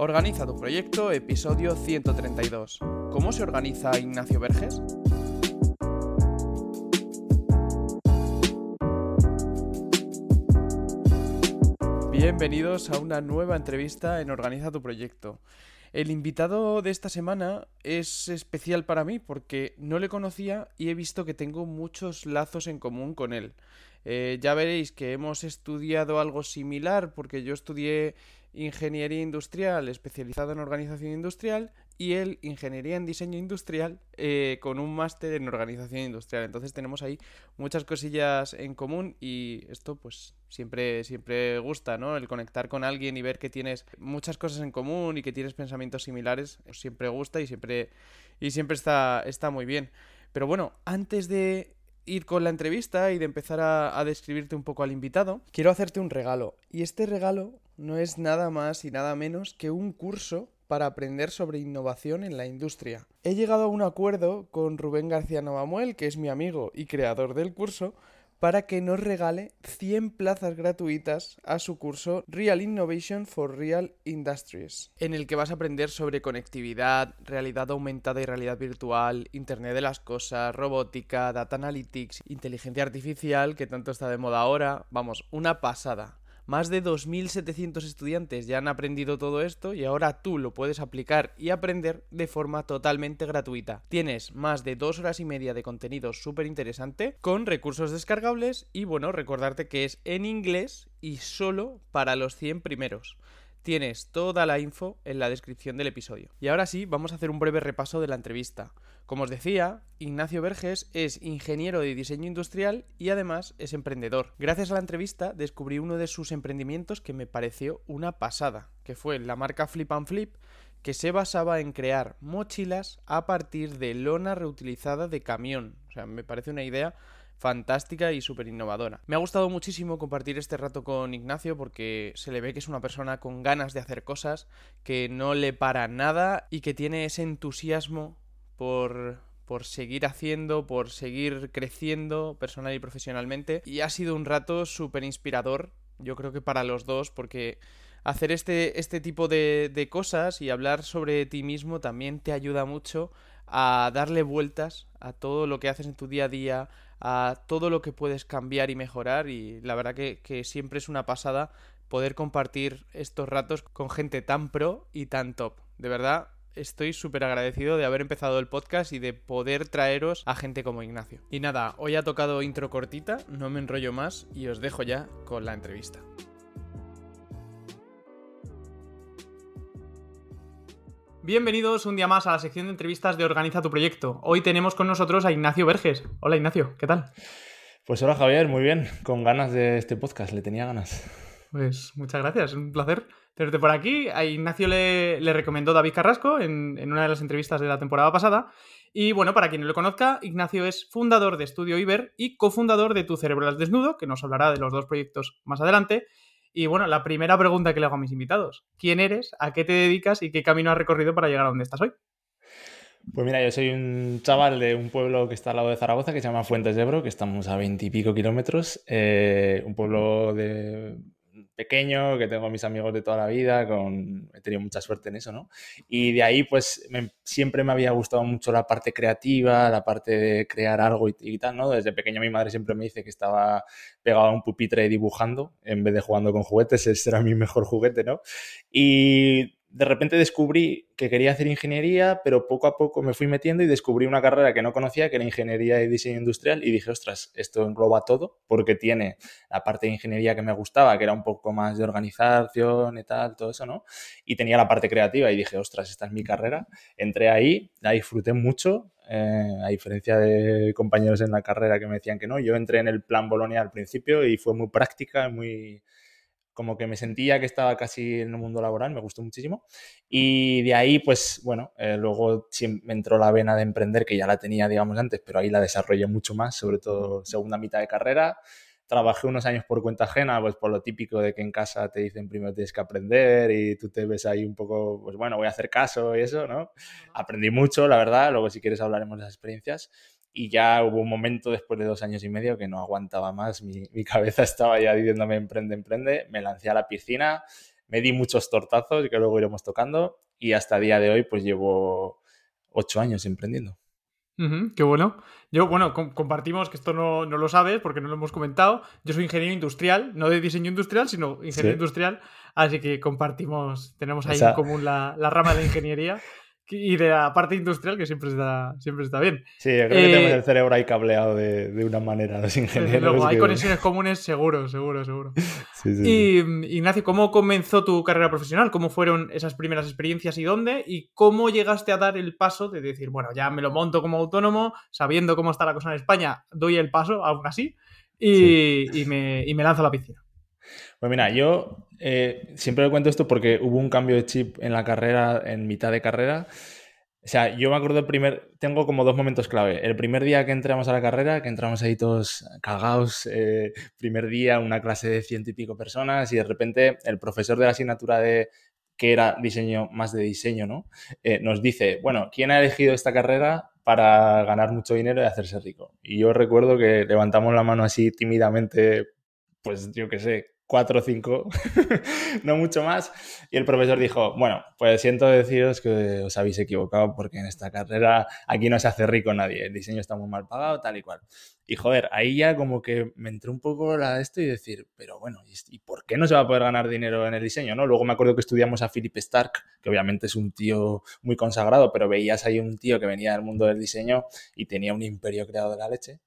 Organiza tu proyecto, episodio 132. ¿Cómo se organiza Ignacio Verges? Bienvenidos a una nueva entrevista en Organiza tu proyecto. El invitado de esta semana es especial para mí porque no le conocía y he visto que tengo muchos lazos en común con él. Eh, ya veréis que hemos estudiado algo similar porque yo estudié ingeniería industrial especializado en organización industrial y él ingeniería en diseño industrial eh, con un máster en organización industrial. Entonces tenemos ahí muchas cosillas en común y esto pues siempre, siempre gusta, ¿no? El conectar con alguien y ver que tienes muchas cosas en común y que tienes pensamientos similares, siempre gusta y siempre, y siempre está, está muy bien. Pero bueno, antes de ir con la entrevista y de empezar a, describirte un poco al invitado, quiero hacerte un regalo. Y este regalo no es nada más y nada menos que un curso para aprender sobre innovación en la industria. He llegado a un acuerdo con Rubén García Novamuel, que es mi amigo y creador del curso, para que nos regale 100 plazas gratuitas a su curso Real Innovation for Real Industries, en el que vas a aprender sobre conectividad, realidad aumentada y realidad virtual, Internet de las Cosas, robótica, data analytics, inteligencia artificial, que tanto está de moda ahora, vamos, una pasada. Más de 2.700 estudiantes ya han aprendido todo esto y ahora tú lo puedes aplicar y aprender de forma totalmente gratuita. Tienes más de dos horas y media de contenido súper interesante con recursos descargables y bueno, recordarte que es en inglés y solo para los 100 primeros. Tienes toda la info en la descripción del episodio. Y ahora sí, vamos a hacer un breve repaso de la entrevista. Como os decía, Ignacio Verges es ingeniero de diseño industrial y además es emprendedor. Gracias a la entrevista descubrí uno de sus emprendimientos que me pareció una pasada, que fue la marca Flip and Flip, que se basaba en crear mochilas a partir de lona reutilizada de camión. O sea, me parece una idea fantástica y súper innovadora. Me ha gustado muchísimo compartir este rato con Ignacio porque se le ve que es una persona con ganas de hacer cosas, que no le para nada y que tiene ese entusiasmo por, por seguir haciendo, por seguir creciendo personal y profesionalmente. Y ha sido un rato súper inspirador, yo creo que para los dos, porque hacer este, este tipo de, de cosas y hablar sobre ti mismo también te ayuda mucho a darle vueltas a todo lo que haces en tu día a día, a todo lo que puedes cambiar y mejorar y la verdad que, siempre es una pasada poder compartir estos ratos con gente tan pro y tan top. De verdad, estoy súper agradecido de haber empezado el podcast y de poder traeros a gente como Ignacio. Y nada, hoy ha tocado intro cortita, no me enrollo más y os dejo ya con la entrevista. Bienvenidos un día más a la sección de entrevistas de Organiza tu proyecto. Hoy tenemos con nosotros a Ignacio Verges. Hola Ignacio, ¿qué tal? Pues hola Javier, muy bien, con ganas de este podcast, le tenía ganas. Pues muchas gracias, un placer tenerte por aquí. A Ignacio le, recomendó David Carrasco en, en, una de las entrevistas de la temporada pasada. Y bueno, para quien no lo conozca, Ignacio es fundador de Estudio Iber y cofundador de Tu Cerebro al Desnudo, que nos hablará de los dos proyectos más adelante. Y bueno, la primera pregunta que le hago a mis invitados, ¿quién eres, a qué te dedicas y qué camino has recorrido para llegar a donde estás hoy? Pues mira, yo soy un chaval de un pueblo que está al lado de Zaragoza, que se llama Fuentes de Ebro, que estamos a veintipico kilómetros, eh, un pueblo de pequeño, que tengo mis amigos de toda la vida, he tenido mucha suerte en eso, ¿no? Y de ahí, pues, siempre me había gustado mucho la parte creativa, la parte de crear algo y, tal, ¿no? Desde pequeño mi madre siempre me dice que estaba pegado a un pupitre dibujando en vez de jugando con juguetes, ese era mi mejor juguete, ¿no? Y de repente descubrí que quería hacer ingeniería, pero poco a poco me fui metiendo y descubrí una carrera que no conocía, que era ingeniería y diseño industrial, y dije, ostras, esto engloba todo, porque tiene la parte de ingeniería que me gustaba, que era un poco más de organización y tal, todo eso, ¿no? Y tenía la parte creativa y dije, ostras, esta es mi carrera. Entré ahí, la disfruté mucho, eh, a diferencia de compañeros en la carrera que me decían que no, yo entré en el plan Bolonia al principio y fue muy práctica, muy como que me sentía que estaba casi en el mundo laboral, me gustó muchísimo. Y de ahí, pues bueno, eh, luego me entró la vena de emprender, que ya la tenía, digamos, antes, pero ahí la desarrollé mucho más, sobre todo segunda mitad de carrera. Trabajé unos años por cuenta ajena, pues por lo típico de que en casa te dicen primero tienes que aprender y tú te ves ahí un poco, pues bueno, voy a hacer caso y eso, ¿no? Aprendí mucho, la verdad, luego si quieres hablaremos de las experiencias y ya hubo un momento después de dos años y medio que no aguantaba más, mi, cabeza estaba ya diciéndome emprende, emprende, me lancé a la piscina, me di muchos tortazos que luego iremos tocando y hasta el día de hoy pues llevo ocho años emprendiendo. qué bueno. Yo, bueno, compartimos que esto no, lo sabes porque no lo hemos comentado. Yo soy ingeniero industrial, no de diseño industrial, sino ingeniero industrial. Así que compartimos, tenemos ahí en común la, la rama de ingeniería y de la parte industrial que siempre está, siempre está bien. Sí, creo que tenemos eh, el cerebro ahí cableado de, de una manera los ingenieros. Luego, hay conexiones comunes seguro, seguro, seguro. y Ignacio, ¿cómo comenzó tu carrera profesional? ¿Cómo fueron esas primeras experiencias y dónde? ¿Y cómo llegaste a dar el paso de decir, bueno, ya me lo monto como autónomo, sabiendo cómo está la cosa en España, doy el paso, aún así, y, y, me, y me lanzo a la piscina? Pues mira, yo eh, siempre le cuento esto porque hubo un cambio de chip en la carrera, en mitad de carrera. O sea, yo me acuerdo el primer, tengo como dos momentos clave. El primer día que entramos a la carrera, que entramos ahí todos cagados, eh, primer día, una clase de ciento y pico personas y de repente el profesor de la asignatura de que era diseño más de diseño, ¿no? Eh, nos dice, bueno, ¿quién ha elegido esta carrera para ganar mucho dinero y hacerse rico? Y yo recuerdo que levantamos la mano así tímidamente, pues yo qué sé, cuatro o cinco, no mucho más. Y el profesor dijo, bueno, pues siento deciros que os habéis equivocado porque en esta carrera aquí no se hace rico nadie, el diseño está muy mal pagado, tal y cual. Y joder, ahí ya como que me entró un poco la esto y decir, pero bueno, ¿y por qué no se va a poder ganar dinero en el diseño? ¿no? Luego me acuerdo que estudiamos a Philip Stark, que obviamente es un tío muy consagrado, pero veías ahí un tío que venía del mundo del diseño y tenía un imperio creado de la leche.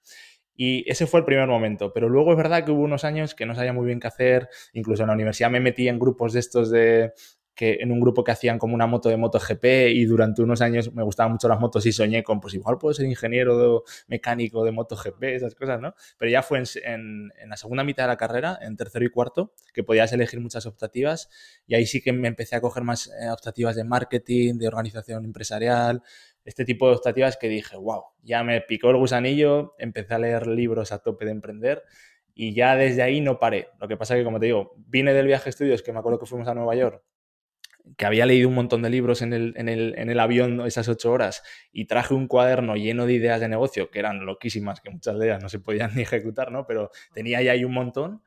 Y ese fue el primer momento. Pero luego es verdad que hubo unos años que no sabía muy bien qué hacer. Incluso en la universidad me metí en grupos de estos de, que en un grupo que hacían como una moto de MotoGP y durante unos años me gustaban mucho las motos y soñé con, pues igual puedo ser ingeniero mecánico de MotoGP, esas cosas, ¿no? Pero ya fue en, en, la segunda mitad de la carrera, en tercero y cuarto, que podías elegir muchas optativas y ahí sí que me empecé a coger más eh, optativas de marketing, de organización empresarial, este tipo de optativas que dije, wow, ya me picó el gusanillo, empecé a leer libros a tope de emprender y ya desde ahí no paré. Lo que pasa es que, como te digo, vine del viaje a estudios, que me acuerdo que fuimos a Nueva York, que había leído un montón de libros en el, en el, en el avión esas ocho horas y traje un cuaderno lleno de ideas de negocio, que eran loquísimas, que muchas de ellas no se podían ni ejecutar, ¿no? Pero tenía ya ahí un montón.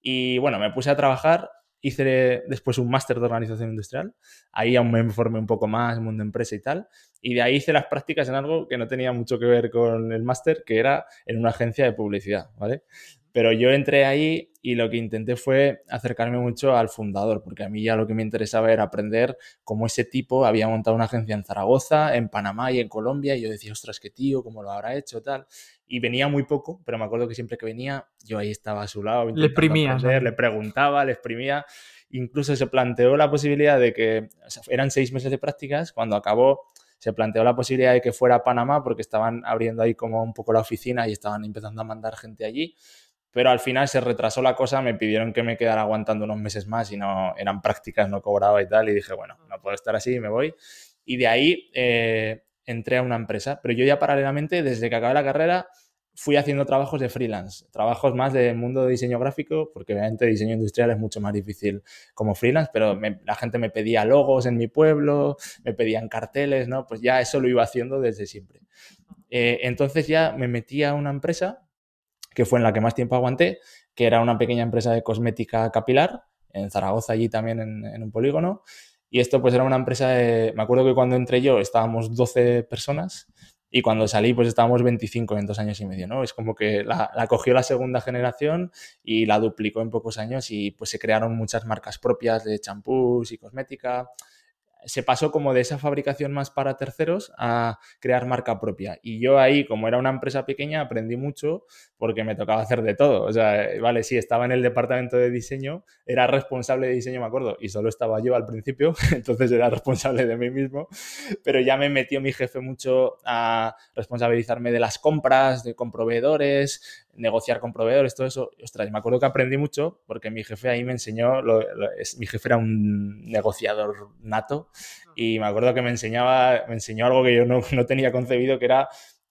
Y bueno, me puse a trabajar hice después un máster de organización industrial. Ahí aún me formé un poco más, mundo empresa y tal. Y de ahí hice las prácticas en algo que no tenía mucho que ver con el máster, que era en una agencia de publicidad, ¿vale? Pero yo entré ahí y lo que intenté fue acercarme mucho al fundador, porque a mí ya lo que me interesaba era aprender cómo ese tipo había montado una agencia en Zaragoza, en Panamá y en Colombia. Y yo decía, ostras, qué tío, cómo lo habrá hecho, tal. Y venía muy poco, pero me acuerdo que siempre que venía, yo ahí estaba a su lado. Le exprimía. Le preguntaba, le exprimía. Incluso se planteó la posibilidad de que eran seis meses de prácticas. Cuando acabó, se planteó la posibilidad de que fuera a Panamá porque estaban abriendo ahí como un poco la oficina y estaban empezando a mandar gente allí pero al final se retrasó la cosa, me pidieron que me quedara aguantando unos meses más y no eran prácticas, no cobraba y tal, y dije, bueno, no puedo estar así, me voy. Y de ahí eh, entré a una empresa, pero yo ya paralelamente, desde que acabé la carrera, fui haciendo trabajos de freelance, trabajos más del mundo de diseño gráfico, porque obviamente diseño industrial es mucho más difícil como freelance, pero la gente me pedía logos en mi pueblo, me pedían carteles, ¿no? Pues ya eso lo iba haciendo desde siempre. Eh, entonces ya me metí a una empresa que fue en la que más tiempo aguanté, que era una pequeña empresa de cosmética capilar, en Zaragoza, allí también en, un polígono. Y esto pues era una empresa de... Me acuerdo que cuando entré yo estábamos 12 personas y cuando salí pues estábamos 25 en dos años y medio, ¿no? Es como que la, la, cogió la segunda generación y la duplicó en pocos años y pues se crearon muchas marcas propias de champús y cosmética se pasó como de esa fabricación más para terceros a crear marca propia. Y yo ahí, como era una empresa pequeña, aprendí mucho porque me tocaba hacer de todo. O sea, vale, sí, estaba en el departamento de diseño, era responsable de diseño, me acuerdo, y solo estaba yo al principio, entonces era responsable de mí mismo, pero ya me metió mi jefe mucho a responsabilizarme de las compras, de con proveedores, negociar con proveedores, todo eso. Ostras, me acuerdo que aprendí mucho porque mi jefe ahí me enseñó, mi jefe era un negociador nato y me acuerdo que me enseñaba, me enseñó algo que yo no, no tenía concebido, que era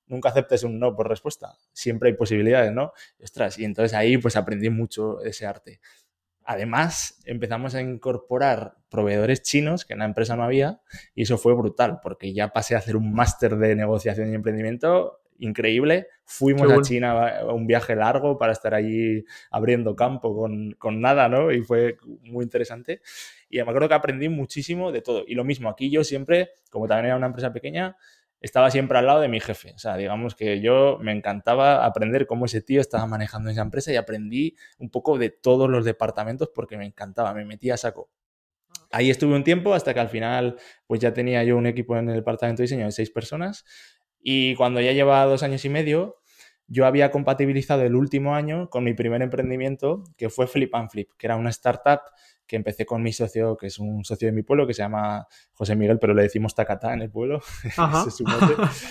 nunca aceptes un no por respuesta, siempre hay posibilidades, ¿no? ostras, y entonces ahí pues aprendí mucho ese arte. Además, empezamos a incorporar proveedores chinos que en la empresa no había y eso fue brutal porque ya pasé a hacer un máster de negociación y emprendimiento increíble. Fuimos a China a un viaje largo para estar allí abriendo campo con, con, nada, ¿no? Y fue muy interesante. Y me acuerdo que aprendí muchísimo de todo. Y lo mismo, aquí yo siempre, como también era una empresa pequeña, estaba siempre al lado de mi jefe. O sea, digamos que yo me encantaba aprender cómo ese tío estaba manejando esa empresa y aprendí un poco de todos los departamentos porque me encantaba, me metía a saco. Ahí estuve un tiempo hasta que al final pues ya tenía yo un equipo en el departamento de diseño de seis personas y cuando ya llevaba dos años y medio yo había compatibilizado el último año con mi primer emprendimiento que fue Flip and Flip, que era una startup que empecé con mi socio, que es un socio de mi pueblo, que se llama José Miguel, pero le decimos Tacatá en el pueblo,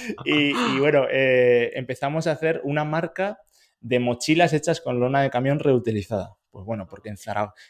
y, bueno, eh, empezamos a hacer una marca de mochilas hechas con lona de camión reutilizada. Pues bueno, porque en,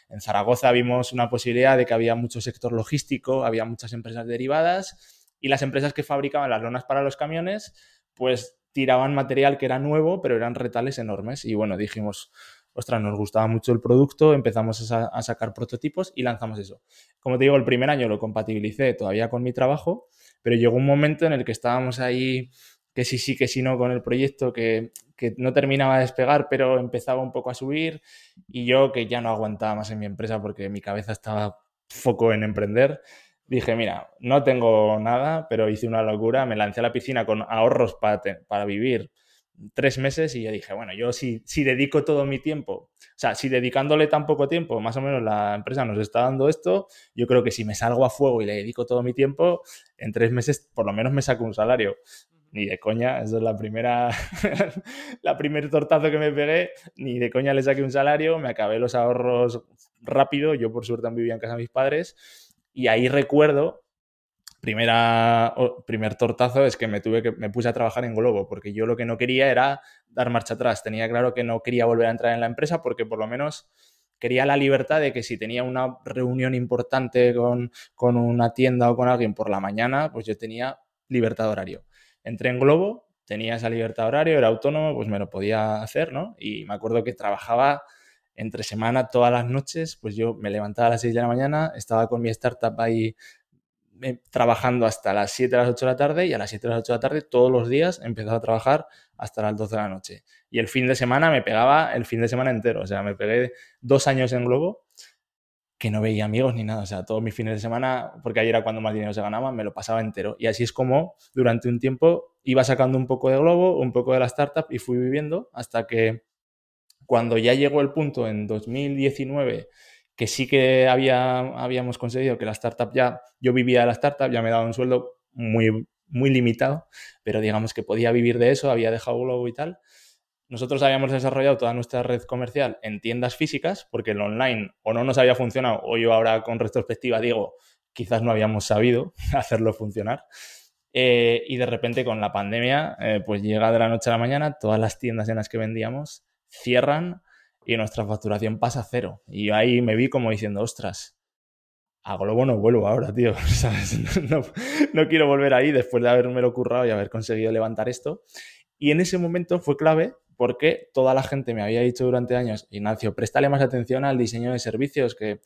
en Zaragoza vimos una posibilidad de que había mucho sector logístico, había muchas empresas derivadas y las empresas que fabricaban las lonas para los camiones, pues tiraban material que era nuevo, pero eran retales enormes. Y bueno, dijimos, ostras, nos gustaba mucho el producto, empezamos a, sacar prototipos y lanzamos eso. Como te digo, el primer año lo compatibilicé todavía con mi trabajo, pero llegó un momento en el que estábamos ahí, que sí, sí, que sí, no, con el proyecto, que, que no terminaba de despegar, pero empezaba un poco a subir y yo que ya no aguantaba más en mi empresa porque mi cabeza estaba foco en emprender. Dije, mira, no tengo nada, pero hice una locura, me lancé a la piscina con ahorros para, para vivir tres meses y yo dije, bueno, yo si, si dedico todo mi tiempo, o sea, si dedicándole tan poco tiempo, más o menos la empresa nos está dando esto, yo creo que si me salgo a fuego y le dedico todo mi tiempo, en tres meses por lo menos me saco un salario. Ni de coña, eso es la primera, la primer tortazo que me pegué, ni de coña le saqué un salario, me acabé los ahorros rápido, yo por suerte vivía en casa de mis padres, y ahí recuerdo primera, primer tortazo es que me tuve que me puse a trabajar en Globo porque yo lo que no quería era dar marcha atrás. Tenía claro que no quería volver a entrar en la empresa porque por lo menos quería la libertad de que si tenía una reunión importante con, con una tienda o con alguien por la mañana, pues yo tenía libertad de horario. Entré en Globo, tenía esa libertad de horario, era autónomo, pues me lo podía hacer, ¿no? Y me acuerdo que trabajaba entre semana todas las noches, pues yo me levantaba a las 6 de la mañana, estaba con mi startup ahí trabajando hasta las 7 a las 8 de la tarde y a las 7 a las 8 de la tarde todos los días empezaba a trabajar hasta las 12 de la noche. Y el fin de semana me pegaba el fin de semana entero. O sea, me pegué dos años en Globo que no veía amigos ni nada. O sea, todos mis fines de semana, porque ahí era cuando más dinero se ganaba, me lo pasaba entero. Y así es como durante un tiempo iba sacando un poco de Globo, un poco de la startup y fui viviendo hasta que cuando ya llegó el punto en 2019 que sí que había, habíamos conseguido que la startup ya, yo vivía de la startup, ya me daba un sueldo muy, muy limitado, pero digamos que podía vivir de eso, había dejado Globo y tal. Nosotros habíamos desarrollado toda nuestra red comercial en tiendas físicas, porque el online o no nos había funcionado, o yo ahora con retrospectiva digo, quizás no habíamos sabido hacerlo funcionar. Eh, y de repente con la pandemia, eh, pues llega de la noche a la mañana, todas las tiendas en las que vendíamos cierran y nuestra facturación pasa a cero. Y ahí me vi como diciendo, ostras, a Globo no vuelvo ahora, tío. No, quiero volver ahí después de haberme lo currado y haber conseguido levantar esto. Y en ese momento fue clave porque toda la gente me había dicho durante años, Ignacio, préstale más atención al diseño de servicios, que,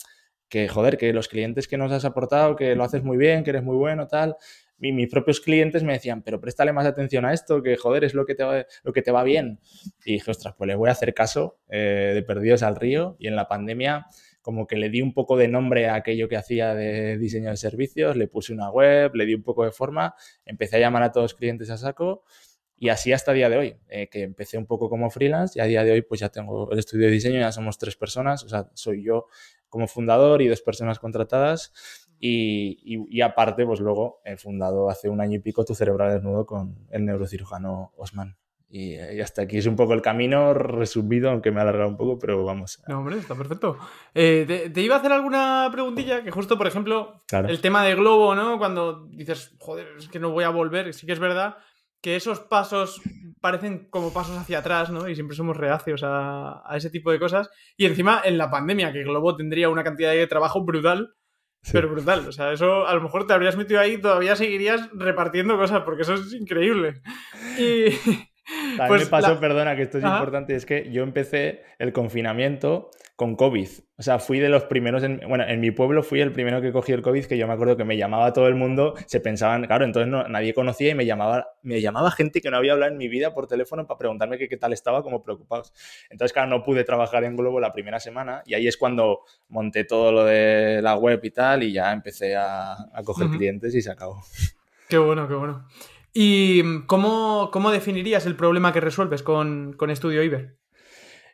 que joder, que los clientes que nos has aportado, que lo haces muy bien, que eres muy bueno, tal mis propios clientes me decían, pero préstale más atención a esto, que joder, es lo que te va, lo que te va bien. Y dije, ostras, pues le voy a hacer caso eh, de Perdidos al Río. Y en la pandemia, como que le di un poco de nombre a aquello que hacía de diseño de servicios, le puse una web, le di un poco de forma, empecé a llamar a todos los clientes a saco. Y así hasta día de hoy, eh, que empecé un poco como freelance y a día de hoy pues ya tengo el estudio de diseño, ya somos tres personas, o sea, soy yo como fundador y dos personas contratadas y, aparte, pues luego he fundado hace un año y pico Tu Cerebral Desnudo con el neurocirujano Osman. Y, hasta aquí es un poco el camino resumido, aunque me ha alargado un poco, pero vamos. No, hombre, está perfecto. Eh, te, iba a hacer alguna preguntilla, que justo, por ejemplo, el tema de Globo, ¿no? Cuando dices, joder, es que no voy a volver, sí que es verdad que esos pasos parecen como pasos hacia atrás, ¿no? Y siempre somos reacios a, a ese tipo de cosas. Y encima, en la pandemia, que Globo tendría una cantidad de trabajo brutal, pero brutal, o sea, eso a lo mejor te habrías metido ahí y todavía seguirías repartiendo cosas, porque eso es increíble. Y, También pues me pasó, perdona, que esto es importante, es que yo empecé el confinamiento con COVID. O sea, fui de los primeros, en, bueno, en mi pueblo fui el primero que cogió el COVID, que yo me acuerdo que me llamaba todo el mundo, se pensaban, claro, entonces no, nadie conocía y me llamaba, me llamaba gente que no había hablado en mi vida por teléfono para preguntarme qué, qué tal estaba, como preocupados. Entonces, claro, no pude trabajar en Globo la primera semana y ahí es cuando monté todo lo de la web y tal y ya empecé a, coger clientes y se acabó. Qué bueno, qué bueno. ¿Y cómo, cómo definirías el problema que resuelves con, con Studio Iber?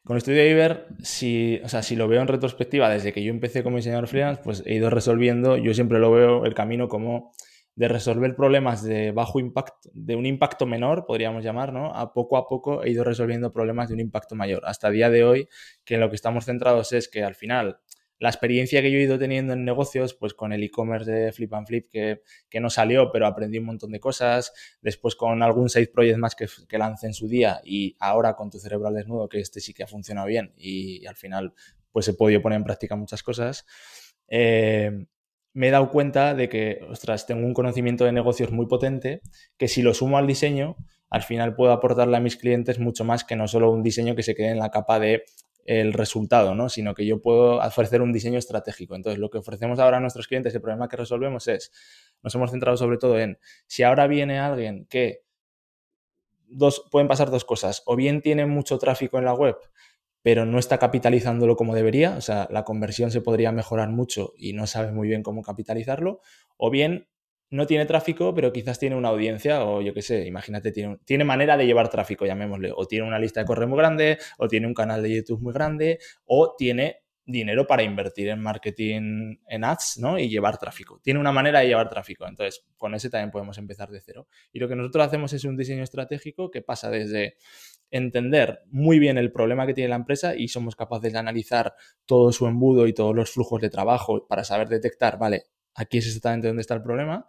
Con Studio Iber, si, o sea, si lo veo en retrospectiva, desde que yo empecé como diseñador freelance, pues he ido resolviendo, yo siempre lo veo el camino como de resolver problemas de bajo impacto, de un impacto menor, podríamos llamar, ¿no? A poco a poco he ido resolviendo problemas de un impacto mayor. Hasta el día de hoy, que en lo que estamos centrados es que al final la experiencia que yo he ido teniendo en negocios, pues con el e-commerce de Flip and Flip, que, no salió, pero aprendí un montón de cosas. Después con algún side project más que, que lancé en su día y ahora con tu cerebro al desnudo, que este sí que ha funcionado bien y, al final pues he podido poner en práctica muchas cosas. Eh, me he dado cuenta de que, ostras, tengo un conocimiento de negocios muy potente que si lo sumo al diseño, al final puedo aportarle a mis clientes mucho más que no solo un diseño que se quede en la capa de el resultado, ¿no? sino que yo puedo ofrecer un diseño estratégico. Entonces, lo que ofrecemos ahora a nuestros clientes, el problema que resolvemos es, nos hemos centrado sobre todo en, si ahora viene alguien que dos, pueden pasar dos cosas, o bien tiene mucho tráfico en la web, pero no está capitalizándolo como debería, o sea, la conversión se podría mejorar mucho y no sabe muy bien cómo capitalizarlo, o bien no tiene tráfico, pero quizás tiene una audiencia o yo qué sé, imagínate, tiene, tiene manera de llevar tráfico, llamémosle, o tiene una lista de correo muy grande, o tiene un canal de YouTube muy grande, o tiene dinero para invertir en marketing en ads, ¿no? Y llevar tráfico. Tiene una manera de llevar tráfico. Entonces, con ese también podemos empezar de cero. Y lo que nosotros hacemos es un diseño estratégico que pasa desde entender muy bien el problema que tiene la empresa y somos capaces de analizar todo su embudo y todos los flujos de trabajo para saber detectar, vale, aquí es exactamente donde está el problema.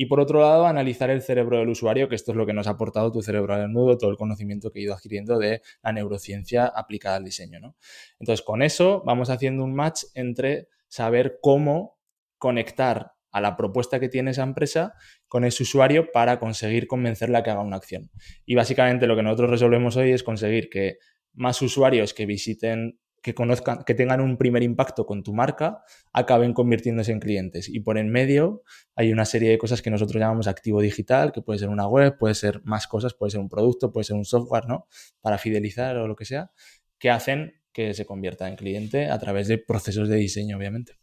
Y por otro lado, analizar el cerebro del usuario, que esto es lo que nos ha aportado tu cerebro al nudo, todo el conocimiento que he ido adquiriendo de la neurociencia aplicada al diseño. ¿no? Entonces, con eso vamos haciendo un match entre saber cómo conectar a la propuesta que tiene esa empresa con ese usuario para conseguir convencerle a que haga una acción. Y básicamente lo que nosotros resolvemos hoy es conseguir que más usuarios que visiten que conozcan, que tengan un primer impacto con tu marca, acaben convirtiéndose en clientes. Y por en medio hay una serie de cosas que nosotros llamamos activo digital, que puede ser una web, puede ser más cosas, puede ser un producto, puede ser un software, ¿no? Para fidelizar o lo que sea, que hacen que se convierta en cliente a través de procesos de diseño, obviamente.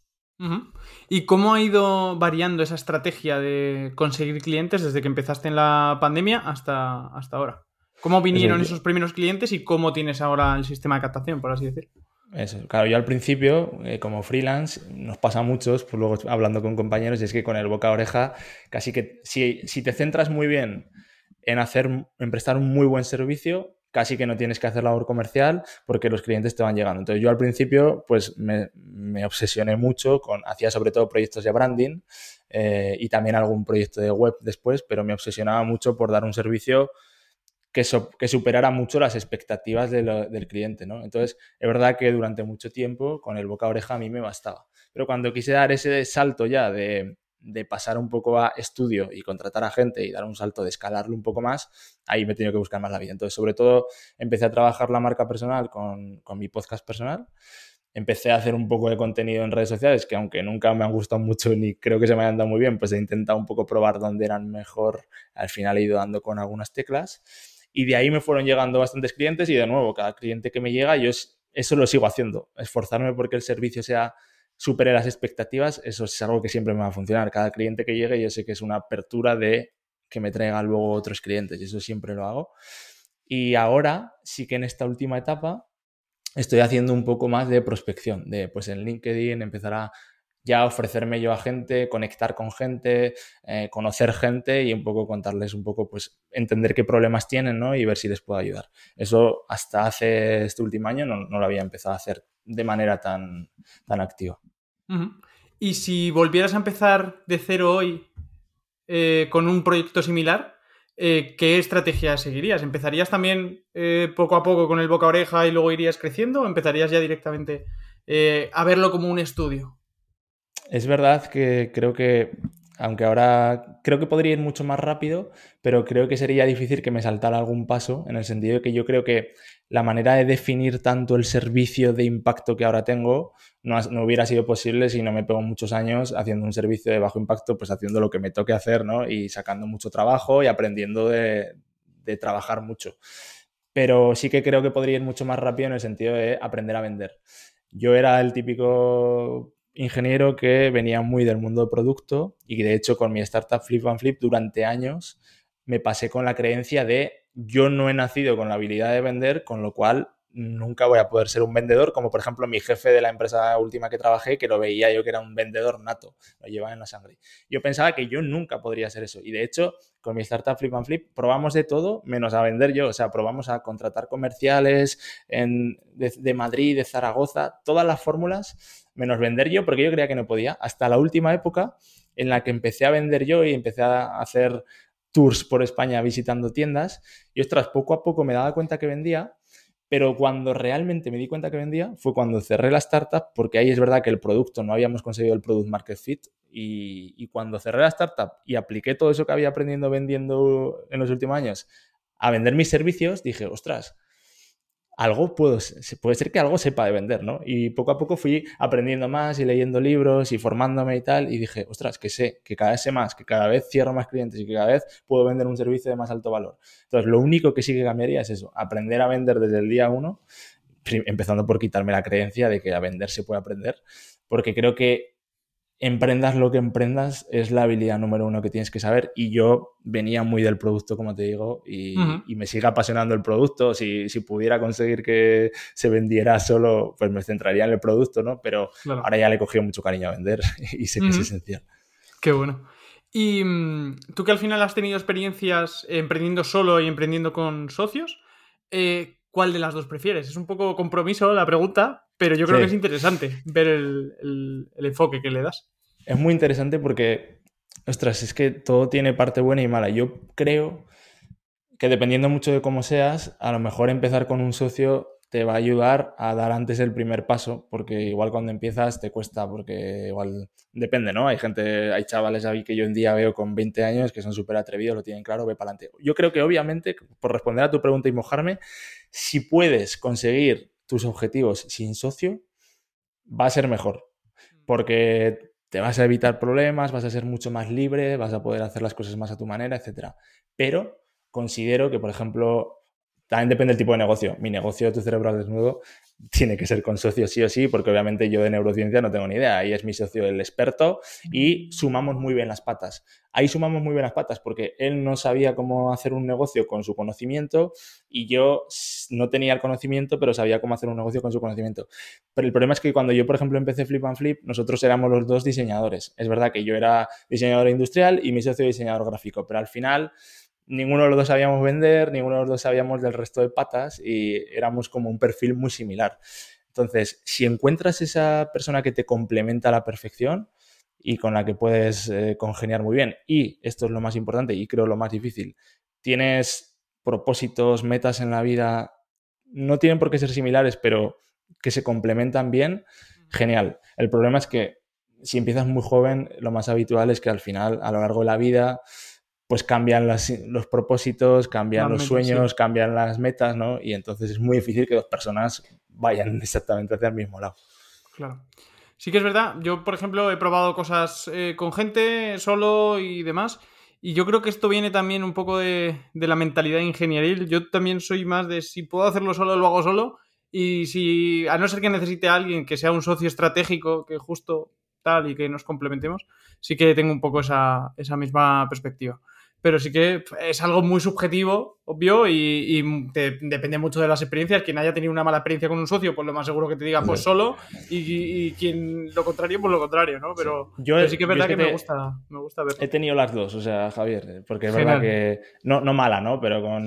¿Y cómo ha ido variando esa estrategia de conseguir clientes desde que empezaste en la pandemia hasta, hasta ahora? ¿Cómo vinieron esos primeros clientes y cómo tienes ahora el sistema de captación, por así decir? Eso, claro, yo al principio, eh, como freelance, nos pasa a muchos, pues luego hablando con compañeros, y es que con el boca a oreja, casi que si, te centras muy bien en hacer, en prestar un muy buen servicio, casi que no tienes que hacer labor comercial porque los clientes te van llegando. Entonces yo al principio, pues me, obsesioné mucho con, hacía sobre todo proyectos de branding eh, y también algún proyecto de web después, pero me obsesionaba mucho por dar un servicio que, superara mucho las expectativas del cliente, ¿no? Entonces, es verdad que durante mucho tiempo con el boca a oreja a mí me bastaba. Pero cuando quise dar ese salto ya de, pasar un poco a estudio y contratar a gente y dar un salto de escalarlo un poco más, ahí me he tenido que buscar más la vida. Entonces, sobre todo, empecé a trabajar la marca personal con, con mi podcast personal empecé a hacer un poco de contenido en redes sociales, que aunque nunca me han gustado mucho ni creo que se me hayan dado muy bien, pues he intentado un poco probar dónde eran mejor. Al final he ido dando con algunas teclas. Y de ahí me fueron llegando bastantes clientes y de nuevo, cada cliente que me llega, yo eso lo sigo haciendo. Esforzarme porque el servicio sea supere las expectativas, eso es algo que siempre me va a funcionar. Cada cliente que llegue yo sé que es una apertura de que me traiga luego otros clientes y eso siempre lo hago. Y ahora sí que en esta última etapa estoy haciendo un poco más de prospección, de pues en LinkedIn empezar a ya ofrecerme yo a gente, conectar con gente, eh, conocer gente y un poco contarles un poco, pues entender qué problemas tienen, ¿no? Y ver si les puedo ayudar. Eso hasta hace este último año no, lo había empezado a hacer de manera tan, tan activa. Y si volvieras a empezar de cero hoy eh, con un proyecto similar, eh, ¿qué estrategia seguirías? ¿Empezarías también poco a poco con el boca a oreja y luego irías creciendo o empezarías ya directamente a verlo como un estudio? Es verdad que creo que aunque ahora creo que podría ir mucho más rápido, pero creo que sería difícil que me saltara algún paso, en el sentido de que yo creo que la manera de definir tanto el servicio de impacto que ahora tengo no, hubiera sido posible si no me pego muchos años haciendo un servicio de bajo impacto, pues haciendo lo que me toque hacer, ¿no? Y sacando mucho trabajo y aprendiendo de, de trabajar mucho. Pero sí que creo que podría ir mucho más rápido en el sentido de aprender a vender. Yo era el típico ingeniero que venía muy del mundo de producto y de hecho con mi startup Flip and Flip durante años me pasé con la creencia de yo no he nacido con la habilidad de vender, con lo cual nunca voy a poder ser un vendedor, como por ejemplo mi jefe de la empresa última que trabajé, que lo veía yo que era un vendedor nato, lo llevaba en la sangre. Yo pensaba que yo nunca podría ser eso. Y de hecho, con mi startup Flip and Flip probamos de todo menos a vender yo. O sea, probamos a contratar comerciales en, de, de Madrid, de Zaragoza, todas las fórmulas menos vender yo, porque yo creía que no podía. Hasta la última época en la que empecé a vender yo y empecé a hacer tours por España visitando tiendas. Y ostras, poco a poco me daba cuenta que vendía, pero cuando realmente me di cuenta que vendía fue cuando cerré la startup, porque ahí es verdad que el producto no habíamos conseguido el product market fit. Y, cuando cerré la startup y apliqué todo eso que había aprendido vendiendo en los últimos años a vender mis servicios, dije, ostras, algo puedo, puede ser que algo sepa de vender, ¿no? Y poco a poco fui aprendiendo más y leyendo libros y formándome y tal, y dije, ostras, que sé, que cada vez sé más, que cada vez cierro más clientes y que cada vez puedo vender un servicio de más alto valor. Entonces, lo único que sí que cambiaría es eso, aprender a vender desde el día uno, empezando por quitarme la creencia de que a vender se puede aprender, porque creo que emprendas lo que emprendas, es la habilidad número uno que tienes que saber. Y yo venía muy del producto, como te digo, y, me sigue apasionando el producto. Si, pudiera conseguir que se vendiera solo, pues me centraría en el producto, ¿no? Pero ahora ya le he cogido mucho cariño a vender y sé que es esencial. Qué bueno. Y mm, tú que al final has tenido experiencias emprendiendo solo y emprendiendo con socios, eh, ¿cuál de las dos prefieres? Es un poco compromiso la pregunta, pero yo creo que es interesante ver el, enfoque que le das. Es muy interesante porque, ostras, es que todo tiene parte buena y mala. Yo creo que dependiendo mucho de cómo seas, a lo mejor empezar con un socio te va a ayudar a dar antes el primer paso, porque igual cuando empiezas te cuesta, porque igual depende, ¿no? Hay gente, hay chavales ahí que yo un día veo con 20 años que son súper atrevidos, lo tienen claro, ve para adelante. Yo creo que obviamente, por responder a tu pregunta y mojarme, si puedes conseguir tus objetivos sin socio, va a ser mejor. Mm. Porque te vas a evitar problemas, vas a ser mucho más libre, vas a poder hacer las cosas más a tu manera, etc. Pero considero que, por ejemplo, también depende del tipo de negocio. Mi negocio de tu cerebro al desnudo tiene que ser con socio sí o sí, porque obviamente yo de neurociencia no tengo ni idea. Ahí es mi socio el experto y sumamos muy bien las patas. Ahí sumamos muy bien las patas porque él no sabía cómo hacer un negocio con su conocimiento y yo no tenía el conocimiento, pero sabía cómo hacer un negocio con su conocimiento. Pero el problema es que cuando yo, por ejemplo, empecé Flip and Flip, nosotros éramos los dos diseñadores. Es verdad que yo era diseñador industrial y mi socio diseñador gráfico, pero al final ninguno de los dos sabíamos vender, ninguno de los dos sabíamos del resto de patas y éramos como un perfil muy similar. Entonces, si encuentras esa persona que te complementa a la perfección y con la que puedes eh, congeniar muy bien, y esto es lo más importante y creo lo más difícil, tienes propósitos, metas en la vida, no tienen por qué ser similares, pero que se complementan bien, genial. El problema es que si empiezas muy joven, lo más habitual es que al final, a lo largo de la vida, pues cambian los propósitos, cambian los sueños, cambian las metas, ¿no? Y entonces es muy difícil que dos personas vayan exactamente hacia el mismo lado. Claro. Sí que es verdad. Yo, por ejemplo, he probado cosas eh, con gente, solo y demás. Y yo creo que esto viene también un poco de, de, la mentalidad ingenieril. Yo también soy más de si puedo hacerlo solo, lo hago solo. Y si, a no ser que necesite a alguien que sea un socio estratégico, que justo tal y que nos complementemos, sí que tengo un poco esa, esa misma perspectiva pero sí que es algo muy subjetivo, obvio, y, depende mucho de las experiencias. Quien haya tenido una mala experiencia con un socio, pues lo más seguro que te diga, pues solo, y, quien lo contrario, pues lo contrario, ¿no? Pero, yo, sí que es verdad que, me, gusta, me gusta verlo. He tenido las dos, o sea, Javier, porque es verdad que, no, no mala, ¿no? Pero con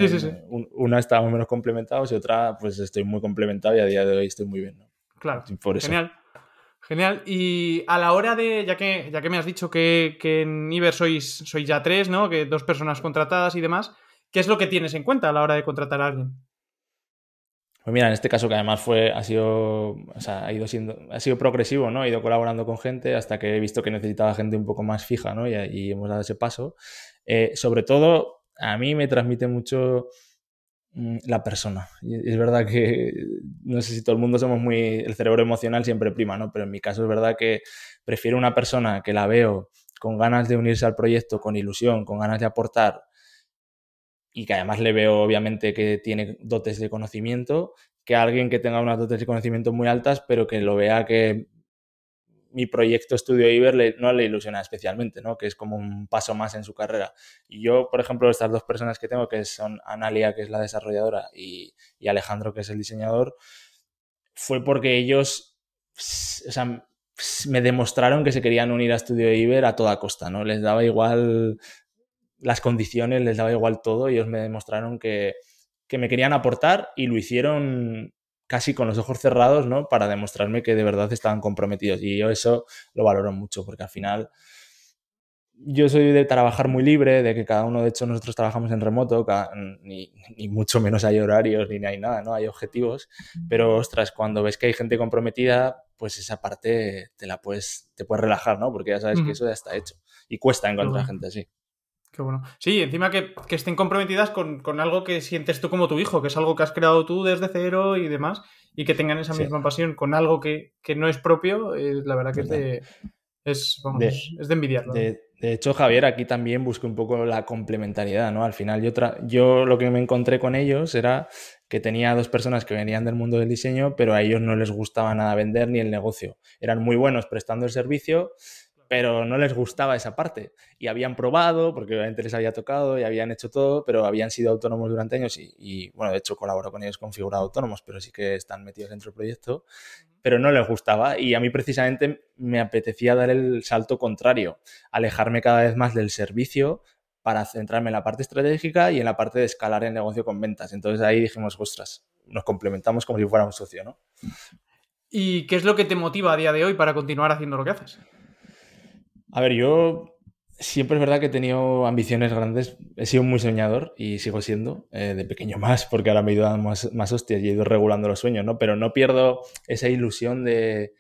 una estábamos menos complementados y otra, pues estoy muy complementado y a día de hoy estoy muy bien, ¿no? Claro, genial. Genial. Y a la hora de, ya que, ya que me has dicho que, en Iber sois, sois ya tres, ¿no? Que dos personas contratadas y demás, ¿qué es lo que tienes en cuenta a la hora de contratar a alguien? Pues mira, en este caso que además fue, ha sido, o sea, ha ido siendo, ha sido progresivo, ¿no? He ido colaborando con gente hasta que he visto que necesitaba gente un poco más fija, ¿no? Y, hemos dado ese paso. Eh, sobre todo, a mí me transmite mucho la persona. Es verdad que, no sé si todo el mundo somos muy, el cerebro emocional siempre prima, ¿no? Pero en mi caso es verdad que prefiero una persona que la veo con ganas de unirse al proyecto, con ilusión, con ganas de aportar y que además le veo obviamente que tiene dotes de conocimiento, que alguien que tenga unas dotes de conocimiento muy altas, pero que lo vea que mi proyecto Estudio Iber no le ilusiona especialmente, ¿no? que es como un paso más en su carrera. Y yo, por ejemplo, estas dos personas que tengo, que son Analia, que es la desarrolladora, y, y Alejandro, que es el diseñador, fue porque ellos, o sea, me demostraron que se querían unir a Estudio Iber a toda costa, ¿no? Les daba igual las condiciones, les daba igual todo, y ellos me demostraron que, que me querían aportar y lo hicieron casi con los ojos cerrados, ¿no? Para demostrarme que de verdad estaban comprometidos. Y yo eso lo valoro mucho, porque al final yo soy de trabajar muy libre, de que cada uno, de hecho, nosotros trabajamos en remoto, ni, ni, mucho menos hay horarios, ni hay nada, ¿no? Hay objetivos, pero ostras, cuando ves que hay gente comprometida, pues esa parte te la puedes, te puedes relajar, ¿no? Porque ya sabes que eso ya está hecho. Y cuesta encontrar gente así. Qué bueno. Sí, encima que, estén comprometidas con, algo que sientes tú como tu hijo, que es algo que has creado tú desde cero y demás, y que tengan esa misma pasión con algo que, no es propio, eh, la verdad que es de, es, de, envidiarlo. De, hecho, Javier, aquí también busqué un poco la complementariedad, ¿no? Al final yo, yo lo que me encontré con ellos era que tenía dos personas que venían del mundo del diseño, pero a ellos no les gustaba nada vender ni el negocio. Eran muy buenos prestando el servicio, pero no les gustaba esa parte. Y habían probado, porque obviamente les había tocado y habían hecho todo, pero habían sido autónomos durante años y, bueno, de hecho colaboro con ellos configurado autónomos, pero sí que están metidos dentro del proyecto, pero no les gustaba. Y a mí precisamente me apetecía dar el salto contrario, alejarme cada vez más del servicio para centrarme en la parte estratégica y en la parte de escalar el negocio con ventas. Entonces ahí dijimos, ostras, nos complementamos como si fuera un socio, ¿no? ¿Y qué es lo que te motiva a día de hoy para continuar haciendo lo que haces? A ver, yo siempre es verdad que he tenido ambiciones grandes. He sido muy soñador y sigo siendo, eh, de pequeño más, porque ahora me he ido dando más, más hostias y he ido regulando los sueños, ¿no? Pero no pierdo esa ilusión de...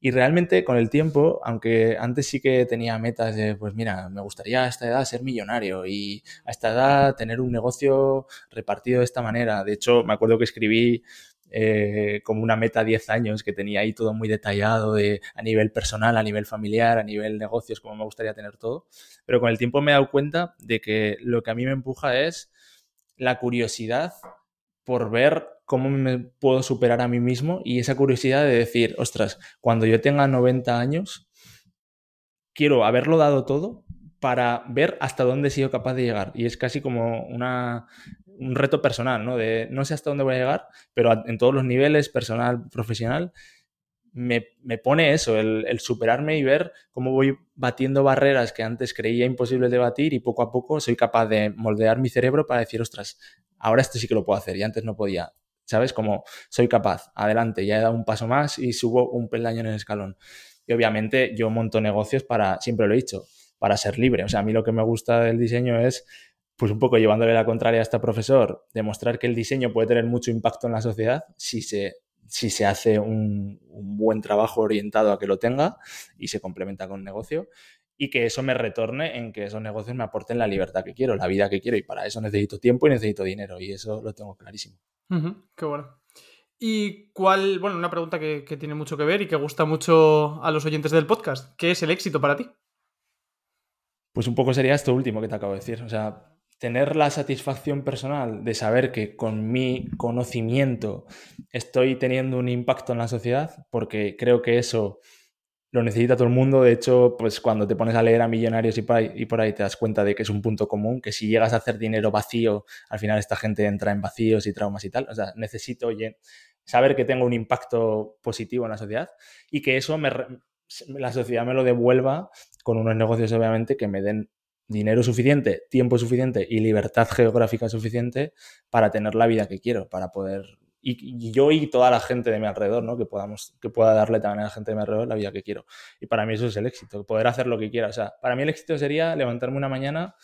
Y realmente con el tiempo, aunque antes sí que tenía metas de, pues mira, me gustaría a esta edad ser millonario y a esta edad tener un negocio repartido de esta manera. De hecho, me acuerdo que escribí eh, como una meta 10 años que tenía ahí todo muy detallado de, a nivel personal, a nivel familiar, a nivel negocios, como me gustaría tener todo. Pero con el tiempo me he dado cuenta de que lo que a mí me empuja es la curiosidad por ver cómo me puedo superar a mí mismo y esa curiosidad de decir, ostras, cuando yo tenga 90 años, quiero haberlo dado todo para ver hasta dónde he sido capaz de llegar. Y es casi como una un reto personal, ¿no? De no sé hasta dónde voy a llegar, pero en todos los niveles, personal, profesional, me, pone eso, el, superarme y ver cómo voy batiendo barreras que antes creía imposibles de batir y poco a poco soy capaz de moldear mi cerebro para decir, ostras, ahora esto sí que lo puedo hacer y antes no podía. ¿Sabes? Como soy capaz, adelante, ya he dado un paso más y subo un peldaño en el escalón. Y obviamente yo monto negocios para, siempre lo he dicho, para ser libre. O sea, a mí lo que me gusta del diseño es pues un poco llevándole la contraria a este profesor, demostrar que el diseño puede tener mucho impacto en la sociedad si se, si se hace un, buen trabajo orientado a que lo tenga y se complementa con negocio y que eso me retorne en que esos negocios me aporten la libertad que quiero, la vida que quiero y para eso necesito tiempo y necesito dinero y eso lo tengo clarísimo. qué bueno. ¿Y cuál, bueno, una pregunta que, que tiene mucho que ver y que gusta mucho a los oyentes del podcast, ¿qué es el éxito para ti? Pues un poco sería esto último que te acabo de decir. O sea, tener la satisfacción personal de saber que con mi conocimiento estoy teniendo un impacto en la sociedad, porque creo que eso lo necesita todo el mundo. De hecho, pues cuando te pones a leer a millonarios y por, ahí, te das cuenta de que es un punto común, que si llegas a hacer dinero vacío, al final esta gente entra en vacíos y traumas y tal. O sea, necesito saber que tengo un impacto positivo en la sociedad y que eso me, la sociedad me lo devuelva con unos negocios obviamente que me den dinero suficiente, tiempo suficiente y libertad geográfica suficiente para tener la vida que quiero, para poder y, yo y toda la gente de mi alrededor, ¿no? Que podamos, que pueda darle también a la gente de mi alrededor la vida que quiero. Y para mí eso es el éxito, poder hacer lo que quiera. O sea, para mí el éxito sería levantarme una mañana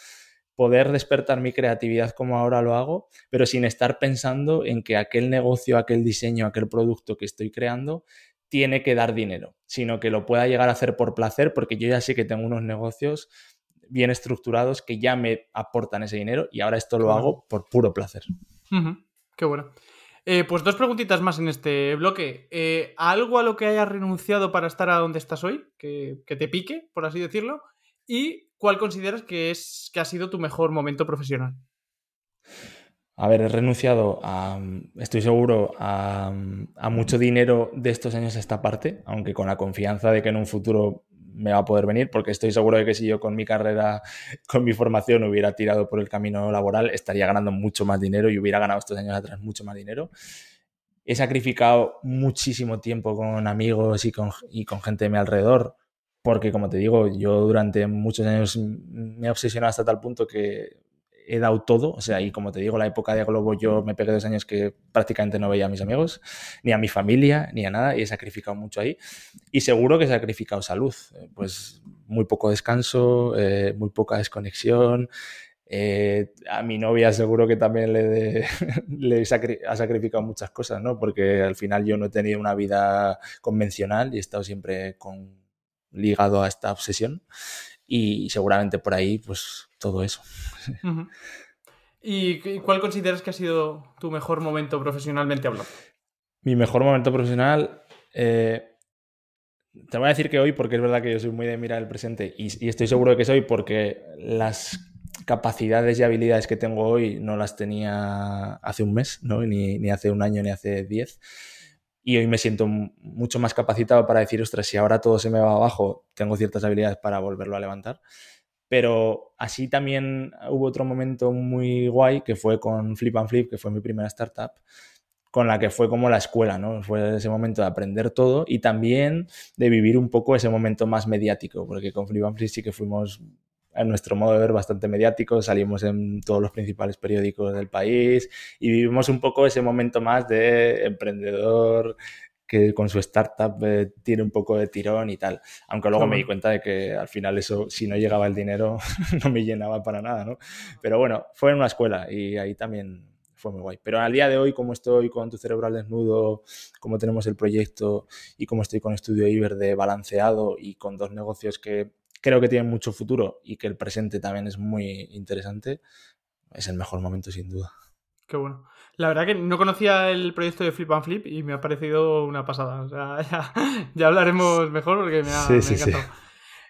poder despertar mi creatividad como ahora lo hago, pero sin estar pensando en que aquel negocio, aquel diseño, aquel producto que estoy creando tiene que dar dinero, sino que lo pueda llegar a hacer por placer, porque yo ya sé que tengo unos negocios bien estructurados que ya me aportan ese dinero y ahora esto lo hago por puro placer. Qué bueno. Eh, pues dos preguntitas más en este bloque. Eh, ¿Algo a lo que hayas renunciado para estar a donde estás hoy? Que, que, te pique, por así decirlo. ¿Y cuál consideras que, es, que ha sido tu mejor momento profesional? A ver, he renunciado a, estoy seguro, a, mucho dinero de estos años a esta parte, aunque con la confianza de que en un futuro me va a poder venir, porque estoy seguro de que si yo con mi carrera, con mi formación hubiera tirado por el camino laboral, estaría ganando mucho más dinero y hubiera ganado estos años atrás mucho más dinero. He sacrificado muchísimo tiempo con amigos y con, y con gente de mi alrededor, porque como te digo, yo durante muchos años me he obsesionado hasta tal punto que he dado todo, o sea, y como te digo, la época de Globo yo me pegué dos años que prácticamente no veía a mis amigos, ni a mi familia, ni a nada, y he sacrificado mucho ahí. Y seguro que he sacrificado salud, eh, pues muy poco descanso, eh, muy poca desconexión. Eh, a mi novia seguro que también le, le ha sacrificado muchas cosas, ¿no? Porque al final yo no he tenido una vida convencional y he estado siempre con, ligado a esta obsesión y seguramente por ahí, pues todo eso. ¿Y cuál consideras que ha sido tu mejor momento profesionalmente hablando? Mi mejor momento profesional, eh, te voy a decir que hoy, porque es verdad que yo soy muy de mirar el presente y, estoy seguro de que soy porque las capacidades y habilidades que tengo hoy no las tenía hace un mes, ¿no? ni, ni hace un año, ni hace diez y hoy me siento mucho más capacitado para decir, ostras, si ahora todo se me va abajo, tengo ciertas habilidades para volverlo a levantar. Pero así también hubo otro momento muy guay que fue con Flip and Flip, que fue mi primera startup, con la que fue como la escuela, ¿no? Fue ese momento de aprender todo y también de vivir un poco ese momento más mediático, porque con Flip and Flip sí que fuimos en nuestro modo de ver bastante mediático, salimos en todos los principales periódicos del país y vivimos un poco ese momento más de emprendedor que con su startup eh, tiene un poco de tirón y tal. Aunque luego me di cuenta de que al final eso, si no llegaba el dinero, no me llenaba para nada, ¿no? Pero bueno, fue en una escuela y ahí también fue muy guay. Pero al día de hoy, como estoy con tu cerebro al desnudo, como tenemos el proyecto y como estoy con Estudio Iber de balanceado y con dos negocios que creo que tiene mucho futuro y que el presente también es muy interesante, es el mejor momento sin duda. Qué bueno. La verdad que no conocía el proyecto de Flip and Flip y me ha parecido una pasada. O sea, ya, hablaremos mejor porque me ha, encantado.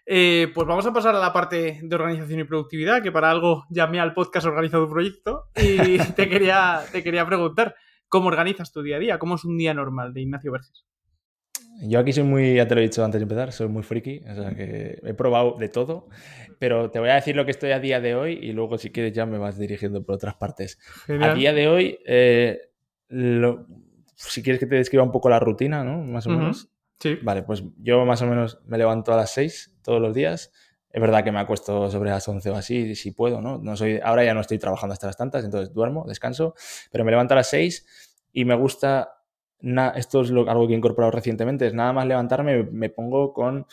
Eh, pues vamos a pasar a la parte de organización y productividad, que para algo llamé al podcast Organizado Proyecto y te quería, te quería preguntar, ¿cómo organizas tu día a día? ¿Cómo es un día normal de Ignacio Verges? Yo aquí soy muy, ya te lo he dicho antes de empezar, soy muy friki, o sea que he probado de todo, pero te voy a decir lo que estoy a día de hoy y luego si quieres ya me vas dirigiendo por otras partes. A día de hoy, eh, si quieres que te describa un poco la rutina, ¿no? Más o menos. Sí. Vale, pues yo más o menos me levanto a las 6 todos los días. Es verdad que me acuesto sobre las 11 o así, si puedo, ¿no? no soy, ahora ya no estoy trabajando hasta las tantas, entonces duermo, descanso, pero me levanto a las 6 y me gusta esto es algo que he incorporado recientemente, es nada más levantarme, me pongo con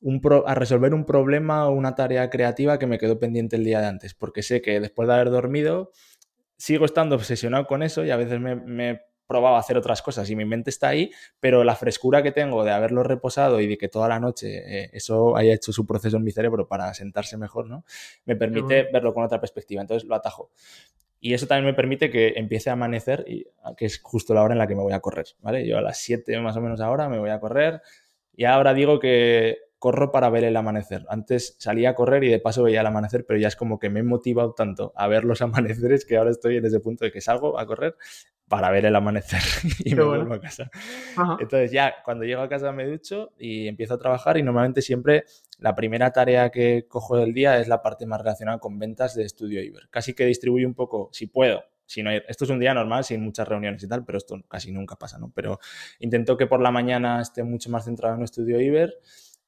un a resolver un problema o una tarea creativa que me quedó pendiente el día de antes, porque sé que después de haber dormido sigo estando obsesionado con eso y a veces me, me probado a hacer otras cosas y mi mente está ahí, pero la frescura que tengo de haberlo reposado y de que toda la noche eh, eso haya hecho su proceso en mi cerebro para sentarse mejor, ¿no? Me permite verlo con otra perspectiva, entonces lo atajo. Y eso también me permite que empiece a amanecer, y, que es justo la hora en la que me voy a correr, ¿vale? Yo a las 7 más o menos ahora me voy a correr y ahora digo que corro para ver el amanecer. Antes salía a correr y de paso veía el amanecer, pero ya es como que me he motivado tanto a ver los amaneceres que ahora estoy en ese punto de que salgo a correr para ver el amanecer y me vuelvo a casa. Entonces ya cuando llego a casa me ducho y empiezo a trabajar y normalmente siempre la primera tarea que cojo del día es la parte más relacionada con ventas de Estudio Iber. Casi que distribuyo un poco, si puedo, si no esto es un día normal sin muchas reuniones y tal, pero esto casi nunca pasa, ¿no? Pero intento que por la mañana esté mucho más centrado en Estudio Iber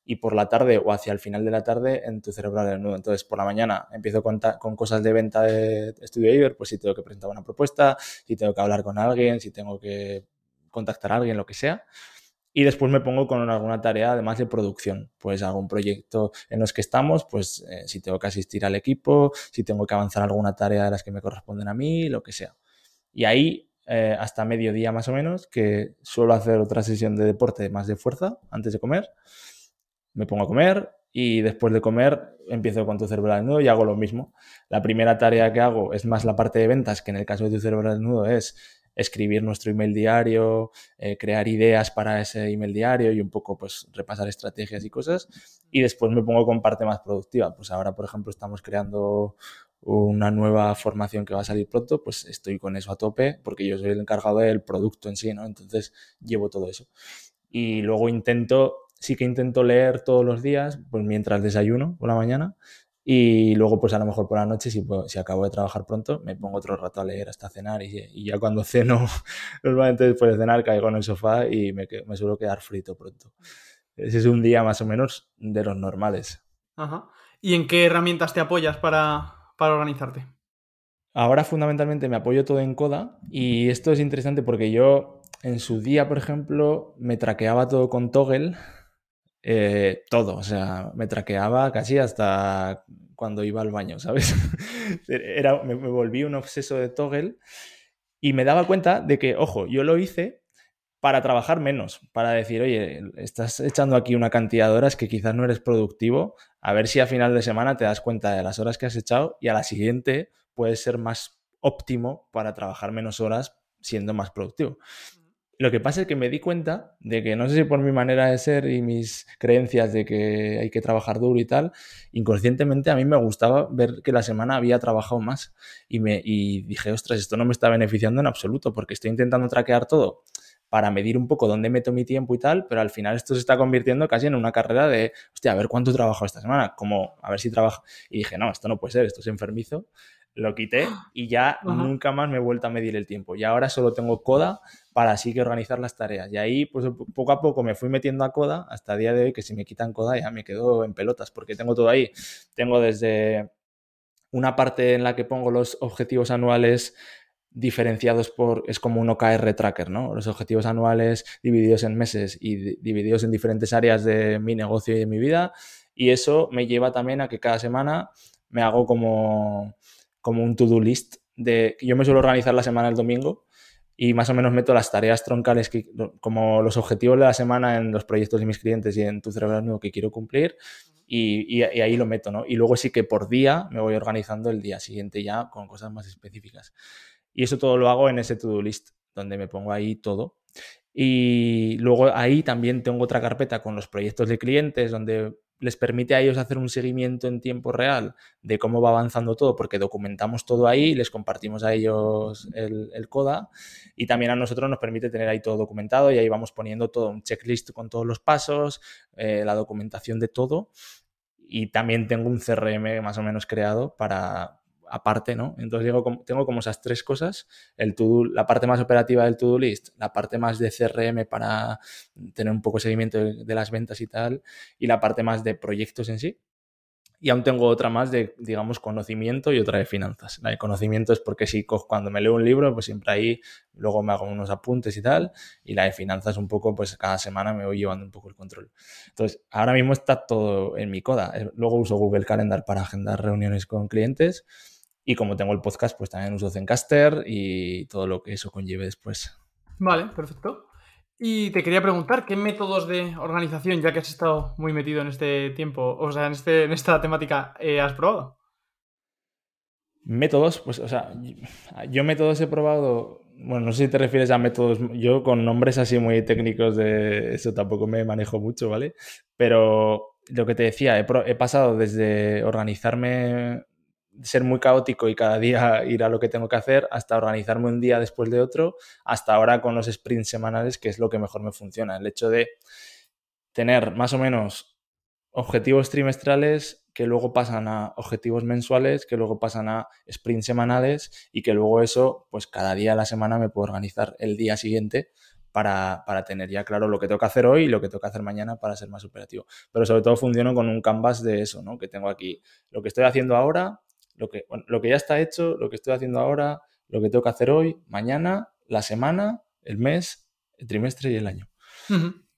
y por la tarde o hacia el final de la tarde en tu cerebral del nudo. Entonces, por la mañana empiezo con, con cosas de venta de Estudio Iber, pues si tengo que presentar una propuesta, si tengo que hablar con alguien, si tengo que contactar a alguien, lo que sea y después me pongo con alguna tarea además de producción. Pues un proyecto en los que estamos, pues eh, si tengo que asistir al equipo, si tengo que avanzar alguna tarea de las que me corresponden a mí, lo que sea. Y ahí, eh, hasta mediodía más o menos, que suelo hacer otra sesión de deporte más de fuerza antes de comer, me pongo a comer y después de comer empiezo con tu cerebro desnudo y hago lo mismo. La primera tarea que hago es más la parte de ventas, que en el caso de tu cerebro desnudo es escribir nuestro email diario, eh, crear ideas para ese email diario y un poco pues repasar estrategias y cosas. Y después me pongo con parte más productiva. Pues ahora, por ejemplo, estamos creando una nueva formación que va a salir pronto, pues estoy con eso a tope porque yo soy el encargado del producto en sí, ¿no? Entonces llevo todo eso. Y luego intento, sí que intento leer todos los días, pues mientras desayuno por la mañana, y luego, pues a lo mejor por la noche, si, si acabo de trabajar pronto, me pongo otro rato a leer hasta cenar y, ya cuando ceno, normalmente después de cenar caigo en el sofá y me, me, suelo quedar frito pronto. Ese es un día más o menos de los normales. Ajá. ¿Y en qué herramientas te apoyas para, para organizarte? Ahora fundamentalmente me apoyo todo en Coda y esto es interesante porque yo en su día, por ejemplo, me traqueaba todo con Toggle eh, todo, o sea, me traqueaba casi hasta cuando iba al baño, ¿sabes? Era, me, volví un obseso de Toggle y me daba cuenta de que, ojo, yo lo hice para trabajar menos, para decir, oye, estás echando aquí una cantidad de horas que quizás no eres productivo, a ver si a final de semana te das cuenta de las horas que has echado y a la siguiente puedes ser más óptimo para trabajar menos horas siendo más productivo. Lo que pasa es que me di cuenta de que, no sé si por mi manera de ser y mis creencias de que hay que trabajar duro y tal, inconscientemente a mí me gustaba ver que la semana había trabajado más. Y, me, dije, ostras, esto no me está beneficiando en absoluto porque estoy intentando traquear todo para medir un poco dónde meto mi tiempo y tal, pero al final esto se está convirtiendo casi en una carrera de, hostia, a ver cuánto trabajo esta semana, como a ver si trabajo. Y dije, no, esto no puede ser, esto es enfermizo lo quité y ya nunca más me he vuelto a medir el tiempo. Y ahora solo tengo Coda para así que organizar las tareas. Y ahí, pues poco a poco me fui metiendo a Coda hasta el día de hoy, que si me quitan Coda ya me quedo en pelotas, porque tengo todo ahí. Tengo desde una parte en la que pongo los objetivos anuales diferenciados por, es como un OKR tracker, ¿no? Los objetivos anuales divididos en meses y divididos en diferentes áreas de mi negocio y de mi vida. Y eso me lleva también a que cada semana me hago como como un to-do list de yo me suelo organizar la semana el domingo y más o menos meto las tareas troncales que, como los objetivos de la semana en los proyectos de mis clientes y en tu cerebro que quiero cumplir y, y, ahí lo meto, ¿no? Y luego sí que por día me voy organizando el día siguiente ya con cosas más específicas. Y eso todo lo hago en ese to-do list, donde me pongo ahí todo. Y luego ahí también tengo otra carpeta con los proyectos de clientes, donde les permite a ellos hacer un seguimiento en tiempo real de cómo va avanzando todo, porque documentamos todo ahí, les compartimos a ellos el, CODA y también a nosotros nos permite tener ahí todo documentado y ahí vamos poniendo todo, un checklist con todos los pasos, eh, la documentación de todo y también tengo un CRM más o menos creado para, aparte, ¿no? Entonces digo, tengo como esas tres cosas, el la parte más operativa del to-do list, la parte más de CRM para tener un poco seguimiento de, las ventas y tal, y la parte más de proyectos en sí. Y aún tengo otra más de, digamos, conocimiento y otra de finanzas. La de conocimiento es porque si cuando me leo un libro, pues siempre ahí luego me hago unos apuntes y tal. Y la de finanzas un poco, pues cada semana me voy llevando un poco el control. Entonces, ahora mismo está todo en mi coda. Luego uso Google Calendar para agendar reuniones con clientes y como tengo el podcast, pues también uso Zencaster y todo lo que eso conlleve después. Vale, perfecto. Y te quería preguntar, ¿qué métodos de organización, ya que has estado muy metido en este tiempo, o sea, en, este, en esta temática, eh, has probado? Métodos, pues, o sea, yo métodos he probado, bueno, no sé si te refieres a métodos, yo con nombres así muy técnicos de eso tampoco me manejo mucho, ¿vale? Pero lo que te decía, he, he pasado desde organizarme ser muy caótico y cada día ir a lo que tengo que hacer, hasta organizarme un día después de otro, hasta ahora con los sprints semanales, que es lo que mejor me funciona. El hecho de tener más o menos objetivos trimestrales que luego pasan a objetivos mensuales, que luego pasan a sprints semanales y que luego eso, pues cada día de la semana me puedo organizar el día siguiente para, para, tener ya claro lo que tengo que hacer hoy y lo que tengo que hacer mañana para ser más operativo. Pero sobre todo funciono con un canvas de eso, ¿no? Que tengo aquí lo que estoy haciendo ahora, lo que, lo que ya está hecho, lo que estoy haciendo ahora, lo que tengo que hacer hoy, mañana, la semana, el mes, el trimestre y el año.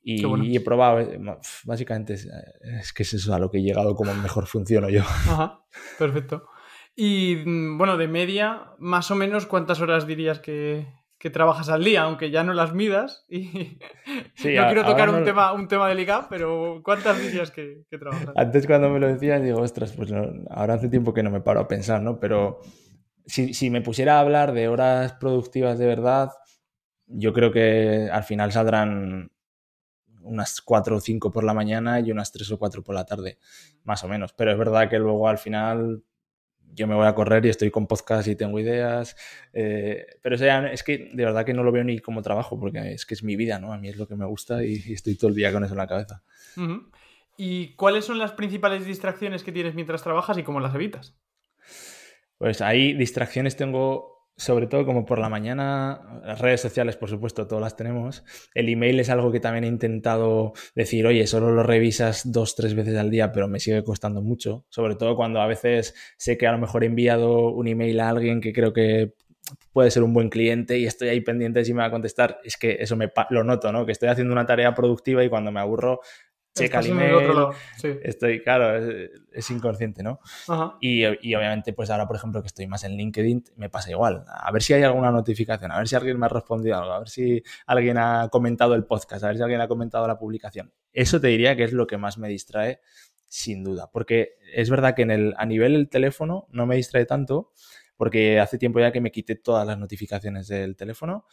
Y, he probado, eh, básicamente es, que es eso a lo que he llegado como mejor funciono yo. Ajá, perfecto. Y mm, bueno, de media, más o menos, ¿cuántas horas dirías que, trabajas al día? Aunque ya no las midas. Y no quiero tocar un, tema, un tema delicado, pero ¿cuántas dirías que, trabajas? Antes cuando me lo decías, digo, ostras, pues ahora hace tiempo que no me paro a pensar, ¿no? Pero si, si me pusiera a hablar de horas productivas de verdad, yo creo que al final saldrán unas cuatro o cinco por la mañana y unas tres o cuatro por la tarde, más o menos. Pero es verdad que luego al final yo me voy a correr y estoy con podcast y tengo ideas. Eh, pero es que de verdad que no lo veo ni como trabajo, porque es que es mi vida, ¿no? A mí es lo que me gusta y, estoy todo el día con eso en la cabeza. ¿Y cuáles son las principales distracciones que tienes mientras trabajas y cómo las evitas? Pues ahí distracciones tengo sobre todo como por la mañana, las redes sociales, por supuesto, todas las tenemos. El email es algo que también he intentado decir, oye, solo lo revisas dos, tres veces al día, pero me sigue costando mucho. Sobre todo cuando a veces sé que a lo mejor he enviado un email a alguien que creo que puede ser un buen cliente y estoy ahí pendiente de si me va a contestar. Es que eso me lo noto, ¿no? Que estoy haciendo una tarea productiva y cuando me aburro checa el email. Estoy, claro, es, inconsciente, ¿no? Y, obviamente, pues ahora, por ejemplo, que estoy más en LinkedIn, me pasa igual. A ver si hay alguna notificación, a ver si alguien me ha respondido algo, a ver si alguien ha comentado el podcast, a ver si alguien ha comentado la publicación. Eso te diría que es lo que más me distrae, sin duda. Porque es verdad que en el, a nivel del teléfono no me distrae tanto, porque hace tiempo ya que me quité todas las notificaciones del teléfono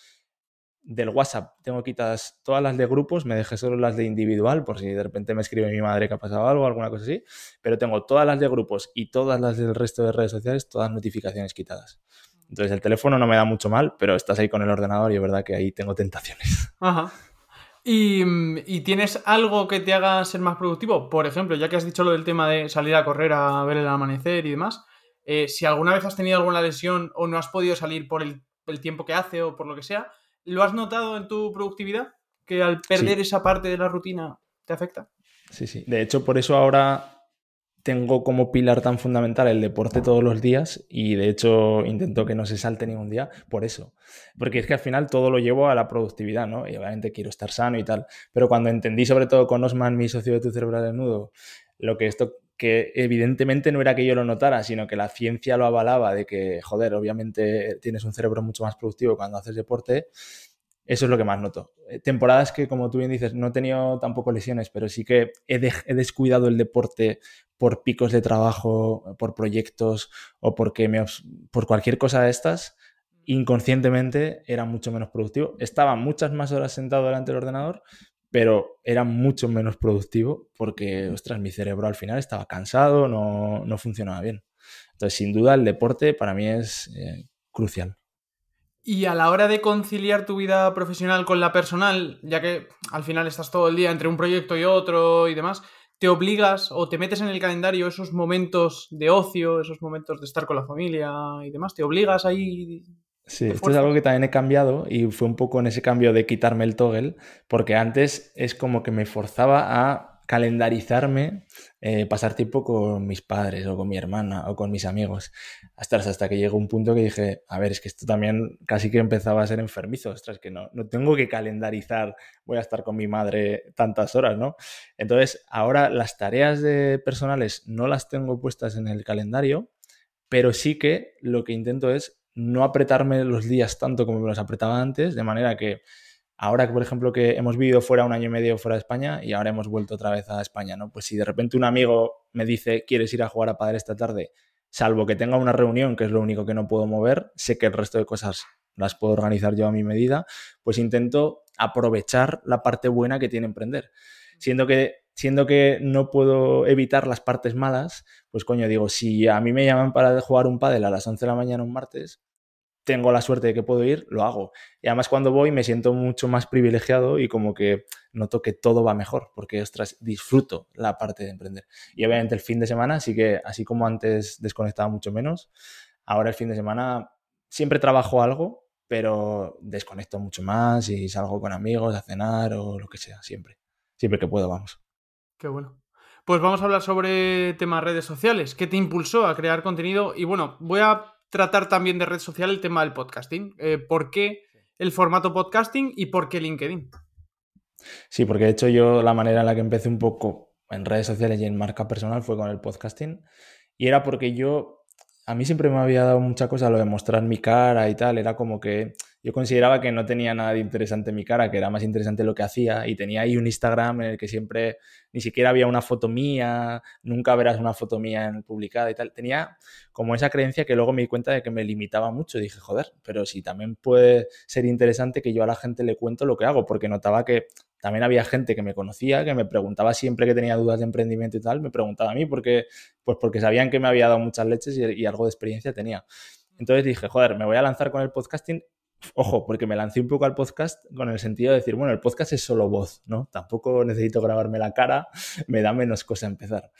del WhatsApp tengo quitadas todas las de grupos, me dejé solo las de individual, por si de repente me escribe mi madre que ha pasado algo, alguna cosa así, pero tengo todas las de grupos y todas las del resto de redes sociales, todas notificaciones quitadas. Entonces el teléfono no me da mucho mal, pero estás ahí con el ordenador y es verdad que ahí tengo tentaciones. Ajá. ¿Y, tienes algo que te haga ser más productivo? Por ejemplo, ya que has dicho lo del tema de salir a correr a ver el amanecer y demás, eh, si alguna vez has tenido alguna lesión o no has podido salir por el tiempo que hace o por lo que sea, ¿Lo has notado en tu productividad? Que al perder esa parte de la rutina te afecta. Sí, sí. De hecho, por eso ahora tengo como pilar tan fundamental el deporte todos los días y de hecho intento que no se salte ningún día por eso. Porque es que al final todo lo llevo a la productividad, ¿no? Y obviamente quiero estar sano y tal. Pero cuando entendí, sobre todo con Osman, mi socio de tu cerebral desnudo, lo que esto que evidentemente no era que yo lo notara, sino que la ciencia lo avalaba de que, joder, obviamente tienes un cerebro mucho más productivo cuando haces deporte. Eso es lo que más noto. Eh, temporadas que, como tú bien dices, no he tenido tampoco lesiones, pero sí que he, descuidado el deporte por picos de trabajo, por proyectos o porque me, por cualquier cosa de estas, inconscientemente era mucho menos productivo. Estaba muchas más horas sentado delante del ordenador, pero era mucho menos productivo porque, ostras, mi cerebro al final estaba cansado, no, no funcionaba bien. Entonces, sin duda, el deporte para mí es eh, crucial. Y a la hora de conciliar tu vida profesional con la personal, ya que al final estás todo el día entre un proyecto y otro y demás, ¿te obligas o te metes en el calendario esos momentos de ocio, esos momentos de estar con la familia y demás? ¿Te obligas ahí Sí, esto es algo que también he cambiado y fue un poco en ese cambio de quitarme el toggle, porque antes es como que me forzaba a calendarizarme, eh, pasar tiempo con mis padres o con mi hermana o con mis amigos, hasta, hasta que llegó un punto que dije, a ver, es que esto también casi que empezaba a ser enfermizo, ostras, que no, no tengo que calendarizar, voy a estar con mi madre tantas horas, ¿no? Entonces, ahora las tareas de personales no las tengo puestas en el calendario, pero sí que lo que intento es no apretarme los días tanto como me los apretaba antes, de manera que ahora que, por ejemplo, que hemos vivido fuera un año y medio fuera de España y ahora hemos vuelto otra vez a España, ¿no? Pues si de repente un amigo me dice, ¿quieres ir a jugar a padre esta tarde? Salvo que tenga una reunión, que es lo único que no puedo mover, sé que el resto de cosas las puedo organizar yo a mi medida, pues intento aprovechar la parte buena que tiene emprender. Siendo que siendo que no puedo evitar las partes malas, pues coño, digo, si a mí me llaman para jugar un pádel a las 11 de la mañana un martes, tengo la suerte de que puedo ir, lo hago. Y además cuando voy me siento mucho más privilegiado y como que noto que todo va mejor, porque, ostras, disfruto la parte de emprender. Y obviamente el fin de semana, así que así como antes desconectaba mucho menos, ahora el fin de semana siempre trabajo algo, pero desconecto mucho más y salgo con amigos a cenar o lo que sea, siempre. Siempre que puedo, vamos. Qué bueno. Pues vamos a hablar sobre temas redes sociales. ¿Qué te impulsó a crear contenido? Y bueno, voy a tratar también de red social el tema del podcasting. Eh, ¿Por qué el formato podcasting y por qué LinkedIn? Sí, porque de hecho yo la manera en la que empecé un poco en redes sociales y en marca personal fue con el podcasting. Y era porque yo, a mí siempre me había dado mucha cosa lo de mostrar mi cara y tal. Era como que yo consideraba que no tenía nada de interesante mi cara, que era más interesante lo que hacía y tenía ahí un Instagram en el que siempre ni siquiera había una foto mía, nunca verás una foto mía en publicada y tal. Tenía como esa creencia que luego me di cuenta de que me limitaba mucho. dije, joder, pero si también puede ser interesante que yo a la gente le cuento lo que hago, porque notaba que también había gente que me conocía, que me preguntaba siempre que tenía dudas de emprendimiento y tal, me preguntaba a mí porque, pues porque sabían que me había dado muchas leches y, y algo de experiencia tenía. Entonces dije, joder, me voy a lanzar con el podcasting Ojo, porque me lancé un poco al podcast con el sentido de decir, bueno, el podcast es solo voz, ¿no? Tampoco necesito grabarme la cara, me da menos cosa empezar.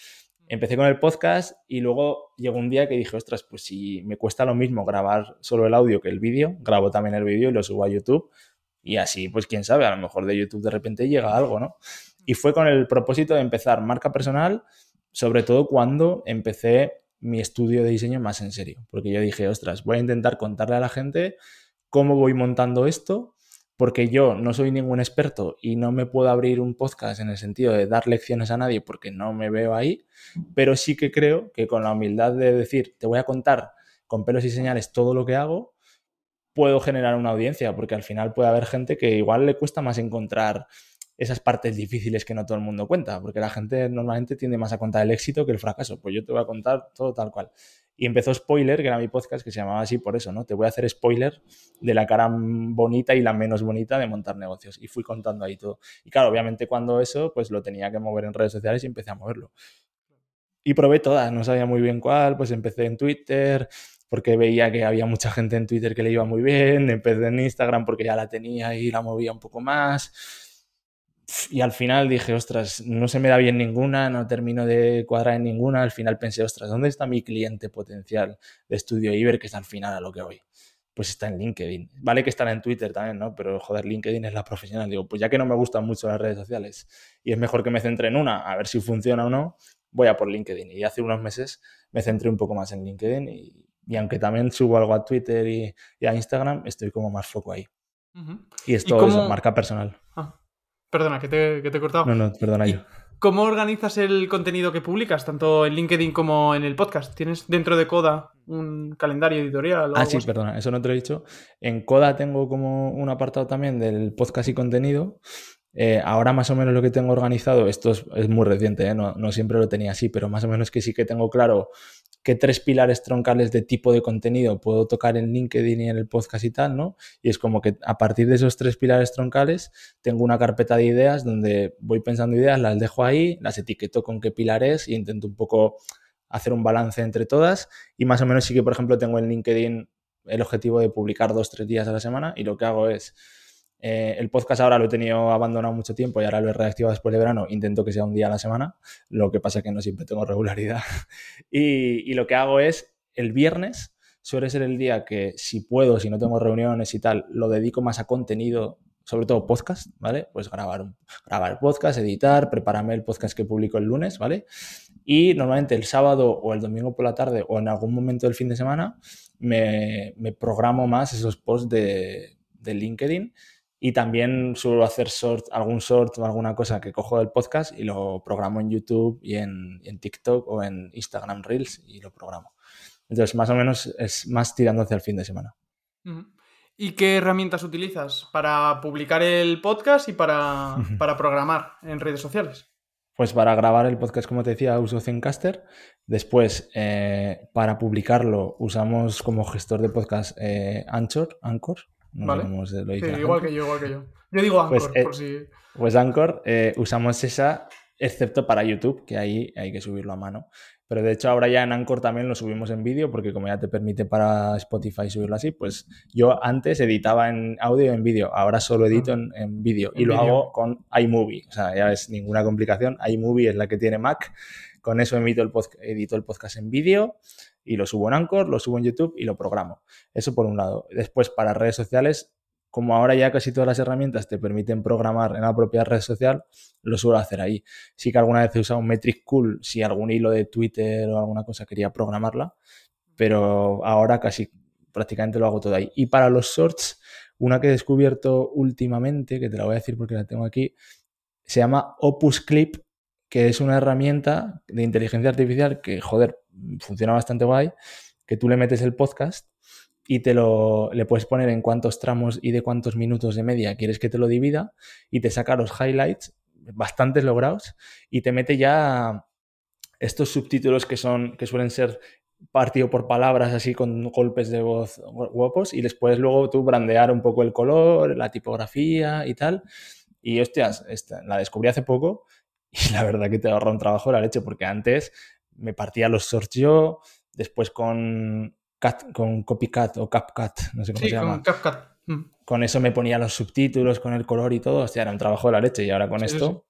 Empecé con el podcast y luego llegó un día que dije, ostras, pues si me cuesta lo mismo grabar solo el audio que el vídeo, grabo también el vídeo y lo subo a YouTube. Y así, pues quién sabe, a lo mejor de YouTube de repente llega algo, ¿no? Y fue con el propósito de empezar marca personal, sobre todo cuando empecé mi estudio de diseño más en serio. Porque yo dije, ostras, voy a intentar contarle a la gente cómo voy montando esto, porque yo no soy ningún experto y no me puedo abrir un podcast en el sentido de dar lecciones a nadie porque no me veo ahí, pero sí que creo que con la humildad de decir, te voy a contar con pelos y señales todo lo que hago, puedo generar una audiencia, porque al final puede haber gente que igual le cuesta más encontrar esas partes difíciles que no todo el mundo cuenta, porque la gente normalmente tiende más a contar el éxito que el fracaso. Pues yo te voy a contar todo tal cual. Y empezó Spoiler, que era mi podcast, que se llamaba así por eso, ¿no? Te voy a hacer spoiler de la cara bonita y la menos bonita de montar negocios. Y fui contando ahí todo. Y claro, obviamente cuando eso, pues lo tenía que mover en redes sociales y empecé a moverlo. Y probé todas, no sabía muy bien cuál, pues empecé en Twitter, porque veía que había mucha gente en Twitter que le iba muy bien, empecé en Instagram porque ya la tenía y la movía un poco más y al final dije, ostras, no se me da bien ninguna, no termino de cuadrar en ninguna. Al final pensé, ostras, ¿dónde está mi cliente potencial de estudio Iber, que es al final a lo que voy? Pues está en LinkedIn. Vale que estará en Twitter también, ¿no? Pero joder, LinkedIn es la profesional. Digo, pues ya que no me gustan mucho las redes sociales y es mejor que me centre en una, a ver si funciona o no, voy a por LinkedIn. Y hace unos meses me centré un poco más en LinkedIn y, aunque también subo algo a Twitter y, a Instagram, estoy como más foco ahí. Y esto es marca personal. Ah. Perdona, que te, he cortado. No, no, perdona yo. ¿Cómo organizas el contenido que publicas, tanto en LinkedIn como en el podcast? ¿Tienes dentro de Coda un calendario editorial? ah, sí, perdona, eso no te lo he dicho. En Coda tengo como un apartado también del podcast y contenido. Eh, ahora más o menos lo que tengo organizado, esto es, muy reciente, ¿eh? no, no, siempre lo tenía así, pero más o menos que sí que tengo claro qué tres pilares troncales de tipo de contenido puedo tocar en LinkedIn y en el podcast y tal, ¿no? Y es como que a partir de esos tres pilares troncales tengo una carpeta de ideas donde voy pensando ideas, las dejo ahí, las etiqueto con qué pilares y intento un poco hacer un balance entre todas y más o menos sí que, por ejemplo, tengo en LinkedIn el objetivo de publicar dos, tres días a la semana y lo que hago es eh, el podcast ahora lo he tenido abandonado mucho tiempo y ahora lo he reactivado después de verano. Intento que sea un día a la semana, lo que pasa es que no siempre tengo regularidad. y, lo que hago es el viernes, suele ser el día que si puedo, si no tengo reuniones y tal, lo dedico más a contenido, sobre todo podcast, ¿vale? Pues grabar, grabar podcast, editar, prepararme el podcast que publico el lunes, ¿vale? Y normalmente el sábado o el domingo por la tarde o en algún momento del fin de semana me, programo más esos posts de, de LinkedIn y también suelo hacer sort, algún short o alguna cosa que cojo del podcast y lo programo en YouTube y en, TikTok o en Instagram Reels y lo programo. Entonces, más o menos es más tirando hacia el fin de semana. ¿Y qué herramientas utilizas para publicar el podcast y para, para programar en redes sociales? Pues para grabar el podcast, como te decía, uso Zencaster. Después, eh, para publicarlo, usamos como gestor de podcast eh, Anchor, Anchor, vale. igual que yo, igual que yo. Yo digo pues, Anchor, eh, por si. Pues Anchor, eh, usamos esa, excepto para YouTube, que ahí hay que subirlo a mano. Pero de hecho ahora ya en Anchor también lo subimos en vídeo, porque como ya te permite para Spotify subirlo así, pues yo antes editaba en audio y en vídeo, ahora solo edito ah. en, vídeo y lo hago con iMovie. O sea, ya ves, ninguna complicación. iMovie es la que tiene Mac. Con eso emito el edito el podcast en vídeo y lo subo en Anchor, lo subo en YouTube y lo programo. Eso por un lado. Después, para redes sociales, como ahora ya casi todas las herramientas te permiten programar en la propia red social, lo suelo hacer ahí. Sí que alguna vez he usado un Metric Cool si algún hilo de Twitter o alguna cosa quería programarla, pero ahora casi prácticamente lo hago todo ahí. Y para los shorts, una que he descubierto últimamente, que te la voy a decir porque la tengo aquí, se llama Opus Clip, que es una herramienta de inteligencia artificial que, joder, funciona bastante guay, que tú le metes el podcast y te lo le puedes poner en cuántos tramos y de cuántos minutos de media quieres que te lo divida y te saca los highlights bastante logrados y te mete ya estos subtítulos que son que suelen ser partido por palabras así con golpes de voz guapos y les puedes luego tú brandear un poco el color, la tipografía y tal. Y hostias, esta, la descubrí hace poco y la verdad que te ahorra un trabajo la leche porque antes me partía los shorts yo, después con, con Copycat o CapCut, no sé cómo se llama. CapCut. Mm. Con eso me ponía los subtítulos, con el color y todo, hostia, era un trabajo de la leche y ahora con esto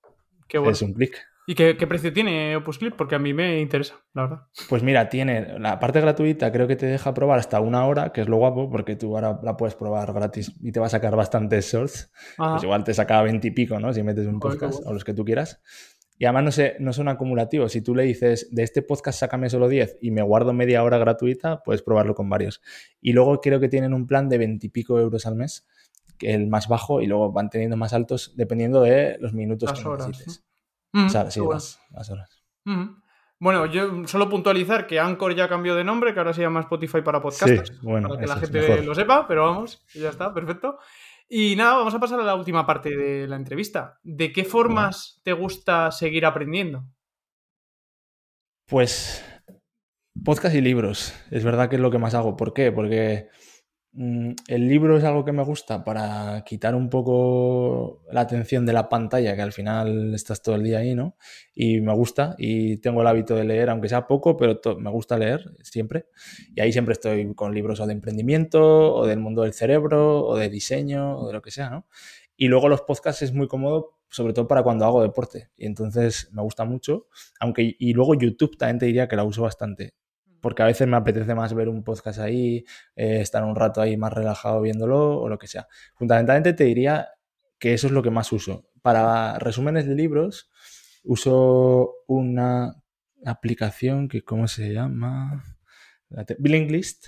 es un clic. ¿Y qué, precio tiene Opus Clip? Porque a mí me interesa, la verdad. Pues mira, tiene la parte gratuita, creo que te deja probar hasta una hora, que es lo guapo, porque tú ahora la puedes probar gratis y te va a sacar bastantes shorts. Pues igual te saca 20 y pico, ¿no? Si metes un podcast o los que tú quieras. Y además no, sé, no son acumulativos. Si tú le dices, de este podcast sácame solo 10 y me guardo media hora gratuita, puedes probarlo con varios. Y luego creo que tienen un plan de 20 y pico euros al mes, que el más bajo, y luego van teniendo más altos dependiendo de los minutos que necesites. o sea, sí, las, horas. Bueno, yo solo puntualizar que Anchor ya cambió de nombre, que ahora se llama Spotify para podcasters. bueno, para que la gente lo sepa, pero vamos, ya está, perfecto. Y nada, vamos a pasar a la última parte de la entrevista. ¿De qué formas te gusta seguir aprendiendo? Pues podcast y libros. Es verdad que es lo que más hago. ¿Por qué? Porque el libro es algo que me gusta para quitar un poco la atención de la pantalla, que al final estás todo el día ahí, ¿no? Y me gusta y tengo el hábito de leer, aunque sea poco, pero me gusta leer siempre. Y ahí siempre estoy con libros o de emprendimiento, o del mundo del cerebro, o de diseño, o de lo que sea, ¿no? Y luego los podcasts es muy cómodo, sobre todo para cuando hago deporte. Y entonces me gusta mucho. Aunque, y luego YouTube también te diría que la uso bastante porque a veces me apetece más ver un podcast ahí, eh, estar un rato ahí más relajado viéndolo o lo que sea. Fundamentalmente te diría que eso es lo que más uso. Para resúmenes de libros uso una aplicación que, ¿cómo se llama? Blinklist.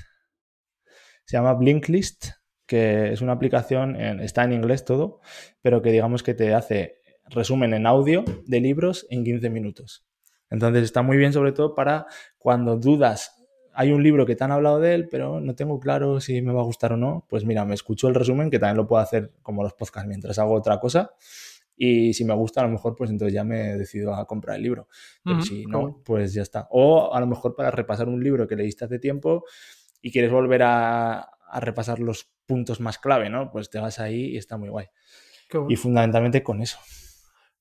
Se llama Blinklist, que es una aplicación, está en inglés todo, pero que digamos que te hace resumen en audio de libros en 15 minutos. Entonces está muy bien sobre todo para cuando dudas, hay un libro que te han hablado de él, pero no tengo claro si me va a gustar o no, pues mira, me escucho el resumen que también lo puedo hacer como los podcasts mientras hago otra cosa. Y si me gusta, a lo mejor, pues entonces ya me decido a comprar el libro. Pero si no, pues ya está. O a lo mejor para repasar un libro que leíste hace tiempo y quieres volver a, a repasar los puntos más clave, ¿no? Pues te vas ahí y está muy guay. Y fundamentalmente con eso.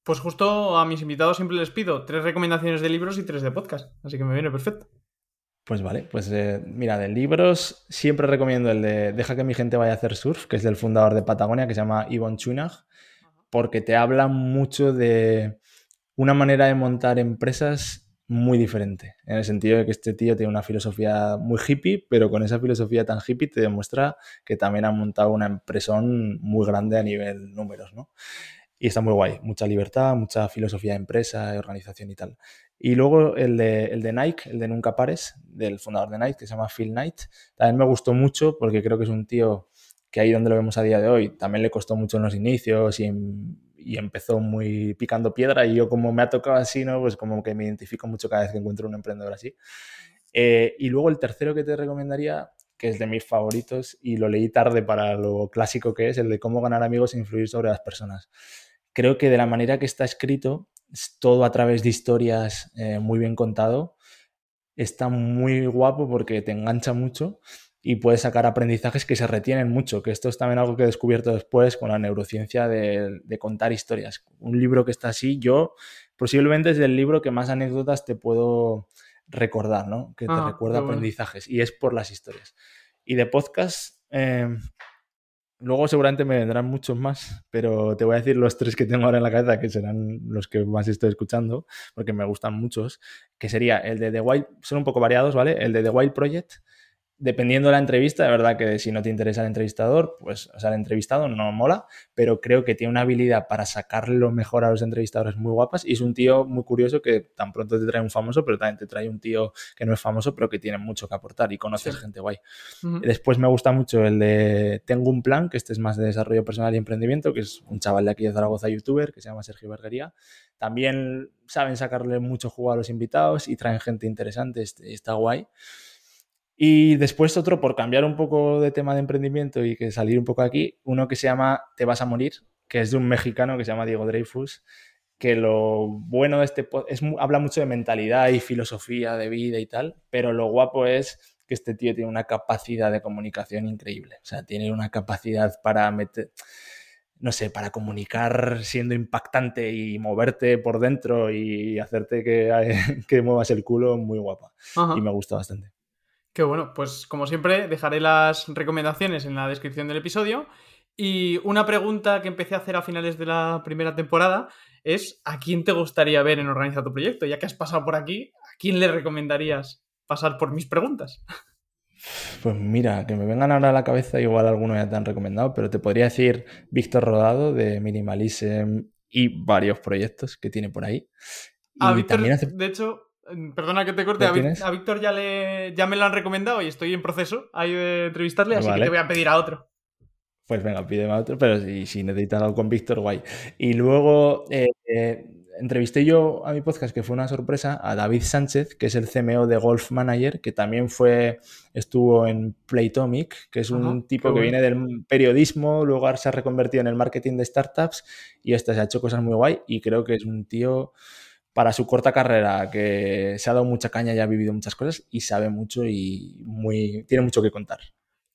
Pues justo a mis invitados siempre les pido tres recomendaciones de libros y tres de podcast, así que me viene perfecto. Pues vale, pues eh, mira, de libros siempre recomiendo el de Deja que mi gente vaya a hacer surf, que es del fundador de Patagonia, que se llama Yvonne Chunag, porque te habla mucho de una manera de montar empresas muy diferente, en el sentido de que este tío tiene una filosofía muy hippie, pero con esa filosofía tan hippie te demuestra que también ha montado una empresa muy grande a nivel números, ¿no? Y está muy guay. Mucha libertad, mucha filosofía de empresa, de organización y tal. Y luego el de, el de Nike, el de Nunca Pares, del fundador de Nike, que se llama Phil Knight, también me gustó mucho porque creo que es un tío que ahí donde lo vemos a día de hoy también le costó mucho en los inicios y, y empezó muy picando piedra y yo como me ha tocado así, ¿no? Pues como que me identifico mucho cada vez que encuentro un emprendedor así. Eh, y luego el tercero que te recomendaría, que es de mis favoritos y lo leí tarde para lo clásico que es, el de cómo ganar amigos e influir sobre las personas creo que de la manera que está escrito, es todo a través de historias eh, muy bien contado, está muy guapo porque te engancha mucho y puedes sacar aprendizajes que se retienen mucho, que esto es también algo que he descubierto después con la neurociencia de, contar historias. Un libro que está así, yo posiblemente es el libro que más anécdotas te puedo recordar, ¿no? Que te ah, recuerda aprendizajes y es por las historias. Y de podcast, eh, Luego seguramente me vendrán muchos más, pero te voy a decir los tres que tengo ahora en la cabeza, que serán los que más estoy escuchando, porque me gustan muchos, que sería el de The Wild, son un poco variados, ¿vale? El de The Wild Project, dependiendo de la entrevista, de verdad que si no te interesa el entrevistador, pues, o sea, el entrevistado no mola, pero creo que tiene una habilidad para sacar lo mejor a los entrevistadores muy guapas y es un tío muy curioso que tan pronto te trae un famoso, pero también te trae un tío que no es famoso, pero que tiene mucho que aportar y conoces gente guay. Después me gusta mucho el de Tengo un plan, que este es más de desarrollo personal y emprendimiento, que es un chaval de aquí de Zaragoza, youtuber, que se llama Sergio Berguería. También saben sacarle mucho juego a los invitados y traen gente interesante, este, está guay. Y después otro, por cambiar un poco de tema de emprendimiento y que salir un poco aquí, uno que se llama Te vas a morir, que es de un mexicano que se llama Diego Dreyfus, que lo bueno de este es habla mucho de mentalidad y filosofía de vida y tal, pero lo guapo es que este tío tiene una capacidad de comunicación increíble. O sea, tiene una capacidad para meter, no sé, para comunicar siendo impactante y moverte por dentro y hacerte que, que muevas el culo muy guapa. Y me gusta bastante. Qué bueno, pues como siempre dejaré las recomendaciones en la descripción del episodio. Y una pregunta que empecé a hacer a finales de la primera temporada es ¿a quién te gustaría ver en Organiza tu Proyecto? Ya que has pasado por aquí, ¿a quién le recomendarías pasar por mis preguntas? Pues mira, que me vengan ahora a la cabeza, igual alguno ya te han recomendado, pero te podría decir Víctor Rodado de Minimalism y varios proyectos que tiene por ahí. a Víctor, de hecho, perdona que te corte, a, Víctor ya, le, ya me lo han recomendado y estoy en proceso ahí de entrevistarle, así que te voy a pedir a otro. Pues venga, pídeme a otro, pero si, si necesitas algo con Víctor, guay. Y luego eh, eh, entrevisté yo a mi podcast, que fue una sorpresa, a David Sánchez, que es el CMO de Golf Manager, que también fue, estuvo en Playtomic, que es un tipo que viene del periodismo, luego se ha reconvertido en el marketing de startups y este se ha hecho cosas muy guay y creo que es un tío para su corta carrera, que se ha dado mucha caña y ha vivido muchas cosas y sabe mucho y muy, tiene mucho que contar.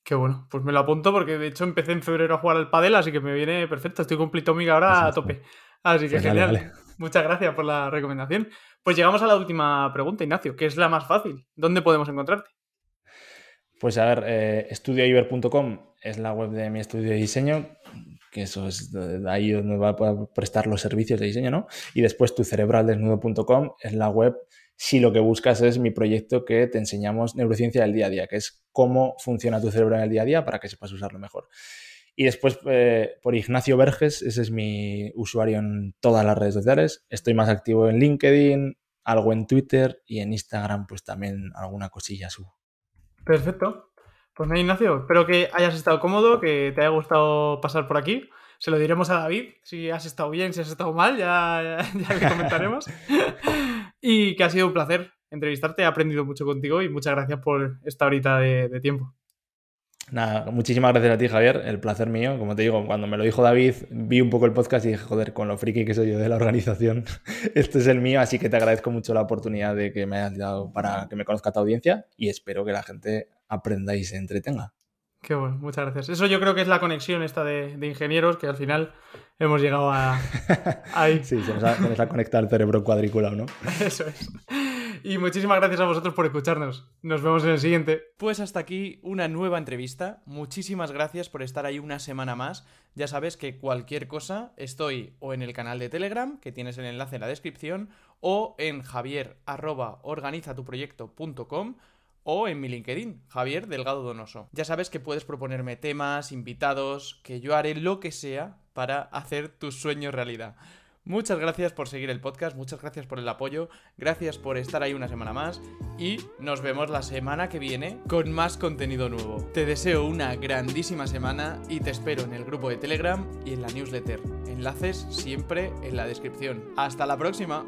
Qué bueno, pues me lo apunto porque de hecho empecé en febrero a jugar al padel, así que me viene perfecto, estoy con Plitomic ahora a tope. Así que pues genial. Muchas gracias por la recomendación. Pues llegamos a la última pregunta, Ignacio, que es la más fácil. ¿Dónde podemos encontrarte? Pues a ver, eh, estudioiber.com es la web de mi estudio de diseño que eso es ahí donde va a prestar los servicios de diseño, ¿no? Y después tu cerebraldesnudo.com es la web si lo que buscas es mi proyecto que te enseñamos neurociencia del día a día, que es cómo funciona tu cerebro en el día a día para que sepas usarlo mejor. Y después, eh, por Ignacio Verges, ese es mi usuario en todas las redes sociales. Estoy más activo en LinkedIn, algo en Twitter y en Instagram, pues también alguna cosilla subo. Perfecto. Pues nada, Ignacio, espero que hayas estado cómodo, que te haya gustado pasar por aquí. Se lo diremos a David, si has estado bien, si has estado mal, ya, ya, comentaremos. y que ha sido un placer entrevistarte, he aprendido mucho contigo y muchas gracias por esta horita de, tiempo. Nada, muchísimas gracias a ti, Javier. El placer mío. Como te digo, cuando me lo dijo David, vi un poco el podcast y dije, joder, con lo friki que soy yo de la organización, este es el mío. Así que te agradezco mucho la oportunidad de que me hayas dado para que me conozca tu audiencia y espero que la gente aprenda y se entretenga. Qué bueno, muchas gracias. Eso yo creo que es la conexión esta de, ingenieros que al final hemos llegado a ahí. sí, se nos ha, conectado el cerebro cuadriculado, ¿no? Eso es. Y muchísimas gracias a vosotros por escucharnos. Nos vemos en el siguiente. Pues hasta aquí una nueva entrevista. Muchísimas gracias por estar ahí una semana más. Ya sabes que cualquier cosa estoy o en el canal de Telegram, que tienes el enlace en la descripción, o en javier.organizatuproyecto.com o en mi LinkedIn, Javier Delgado Donoso. Ya sabes que puedes proponerme temas, invitados, que yo haré lo que sea para hacer tus sueños realidad. Muchas gracias por seguir el podcast, muchas gracias por el apoyo, gracias por estar ahí una semana más y nos vemos la semana que viene con más contenido nuevo. Te deseo una grandísima semana y te espero en el grupo de Telegram y en la newsletter. Enlaces siempre en la descripción. Hasta la próxima.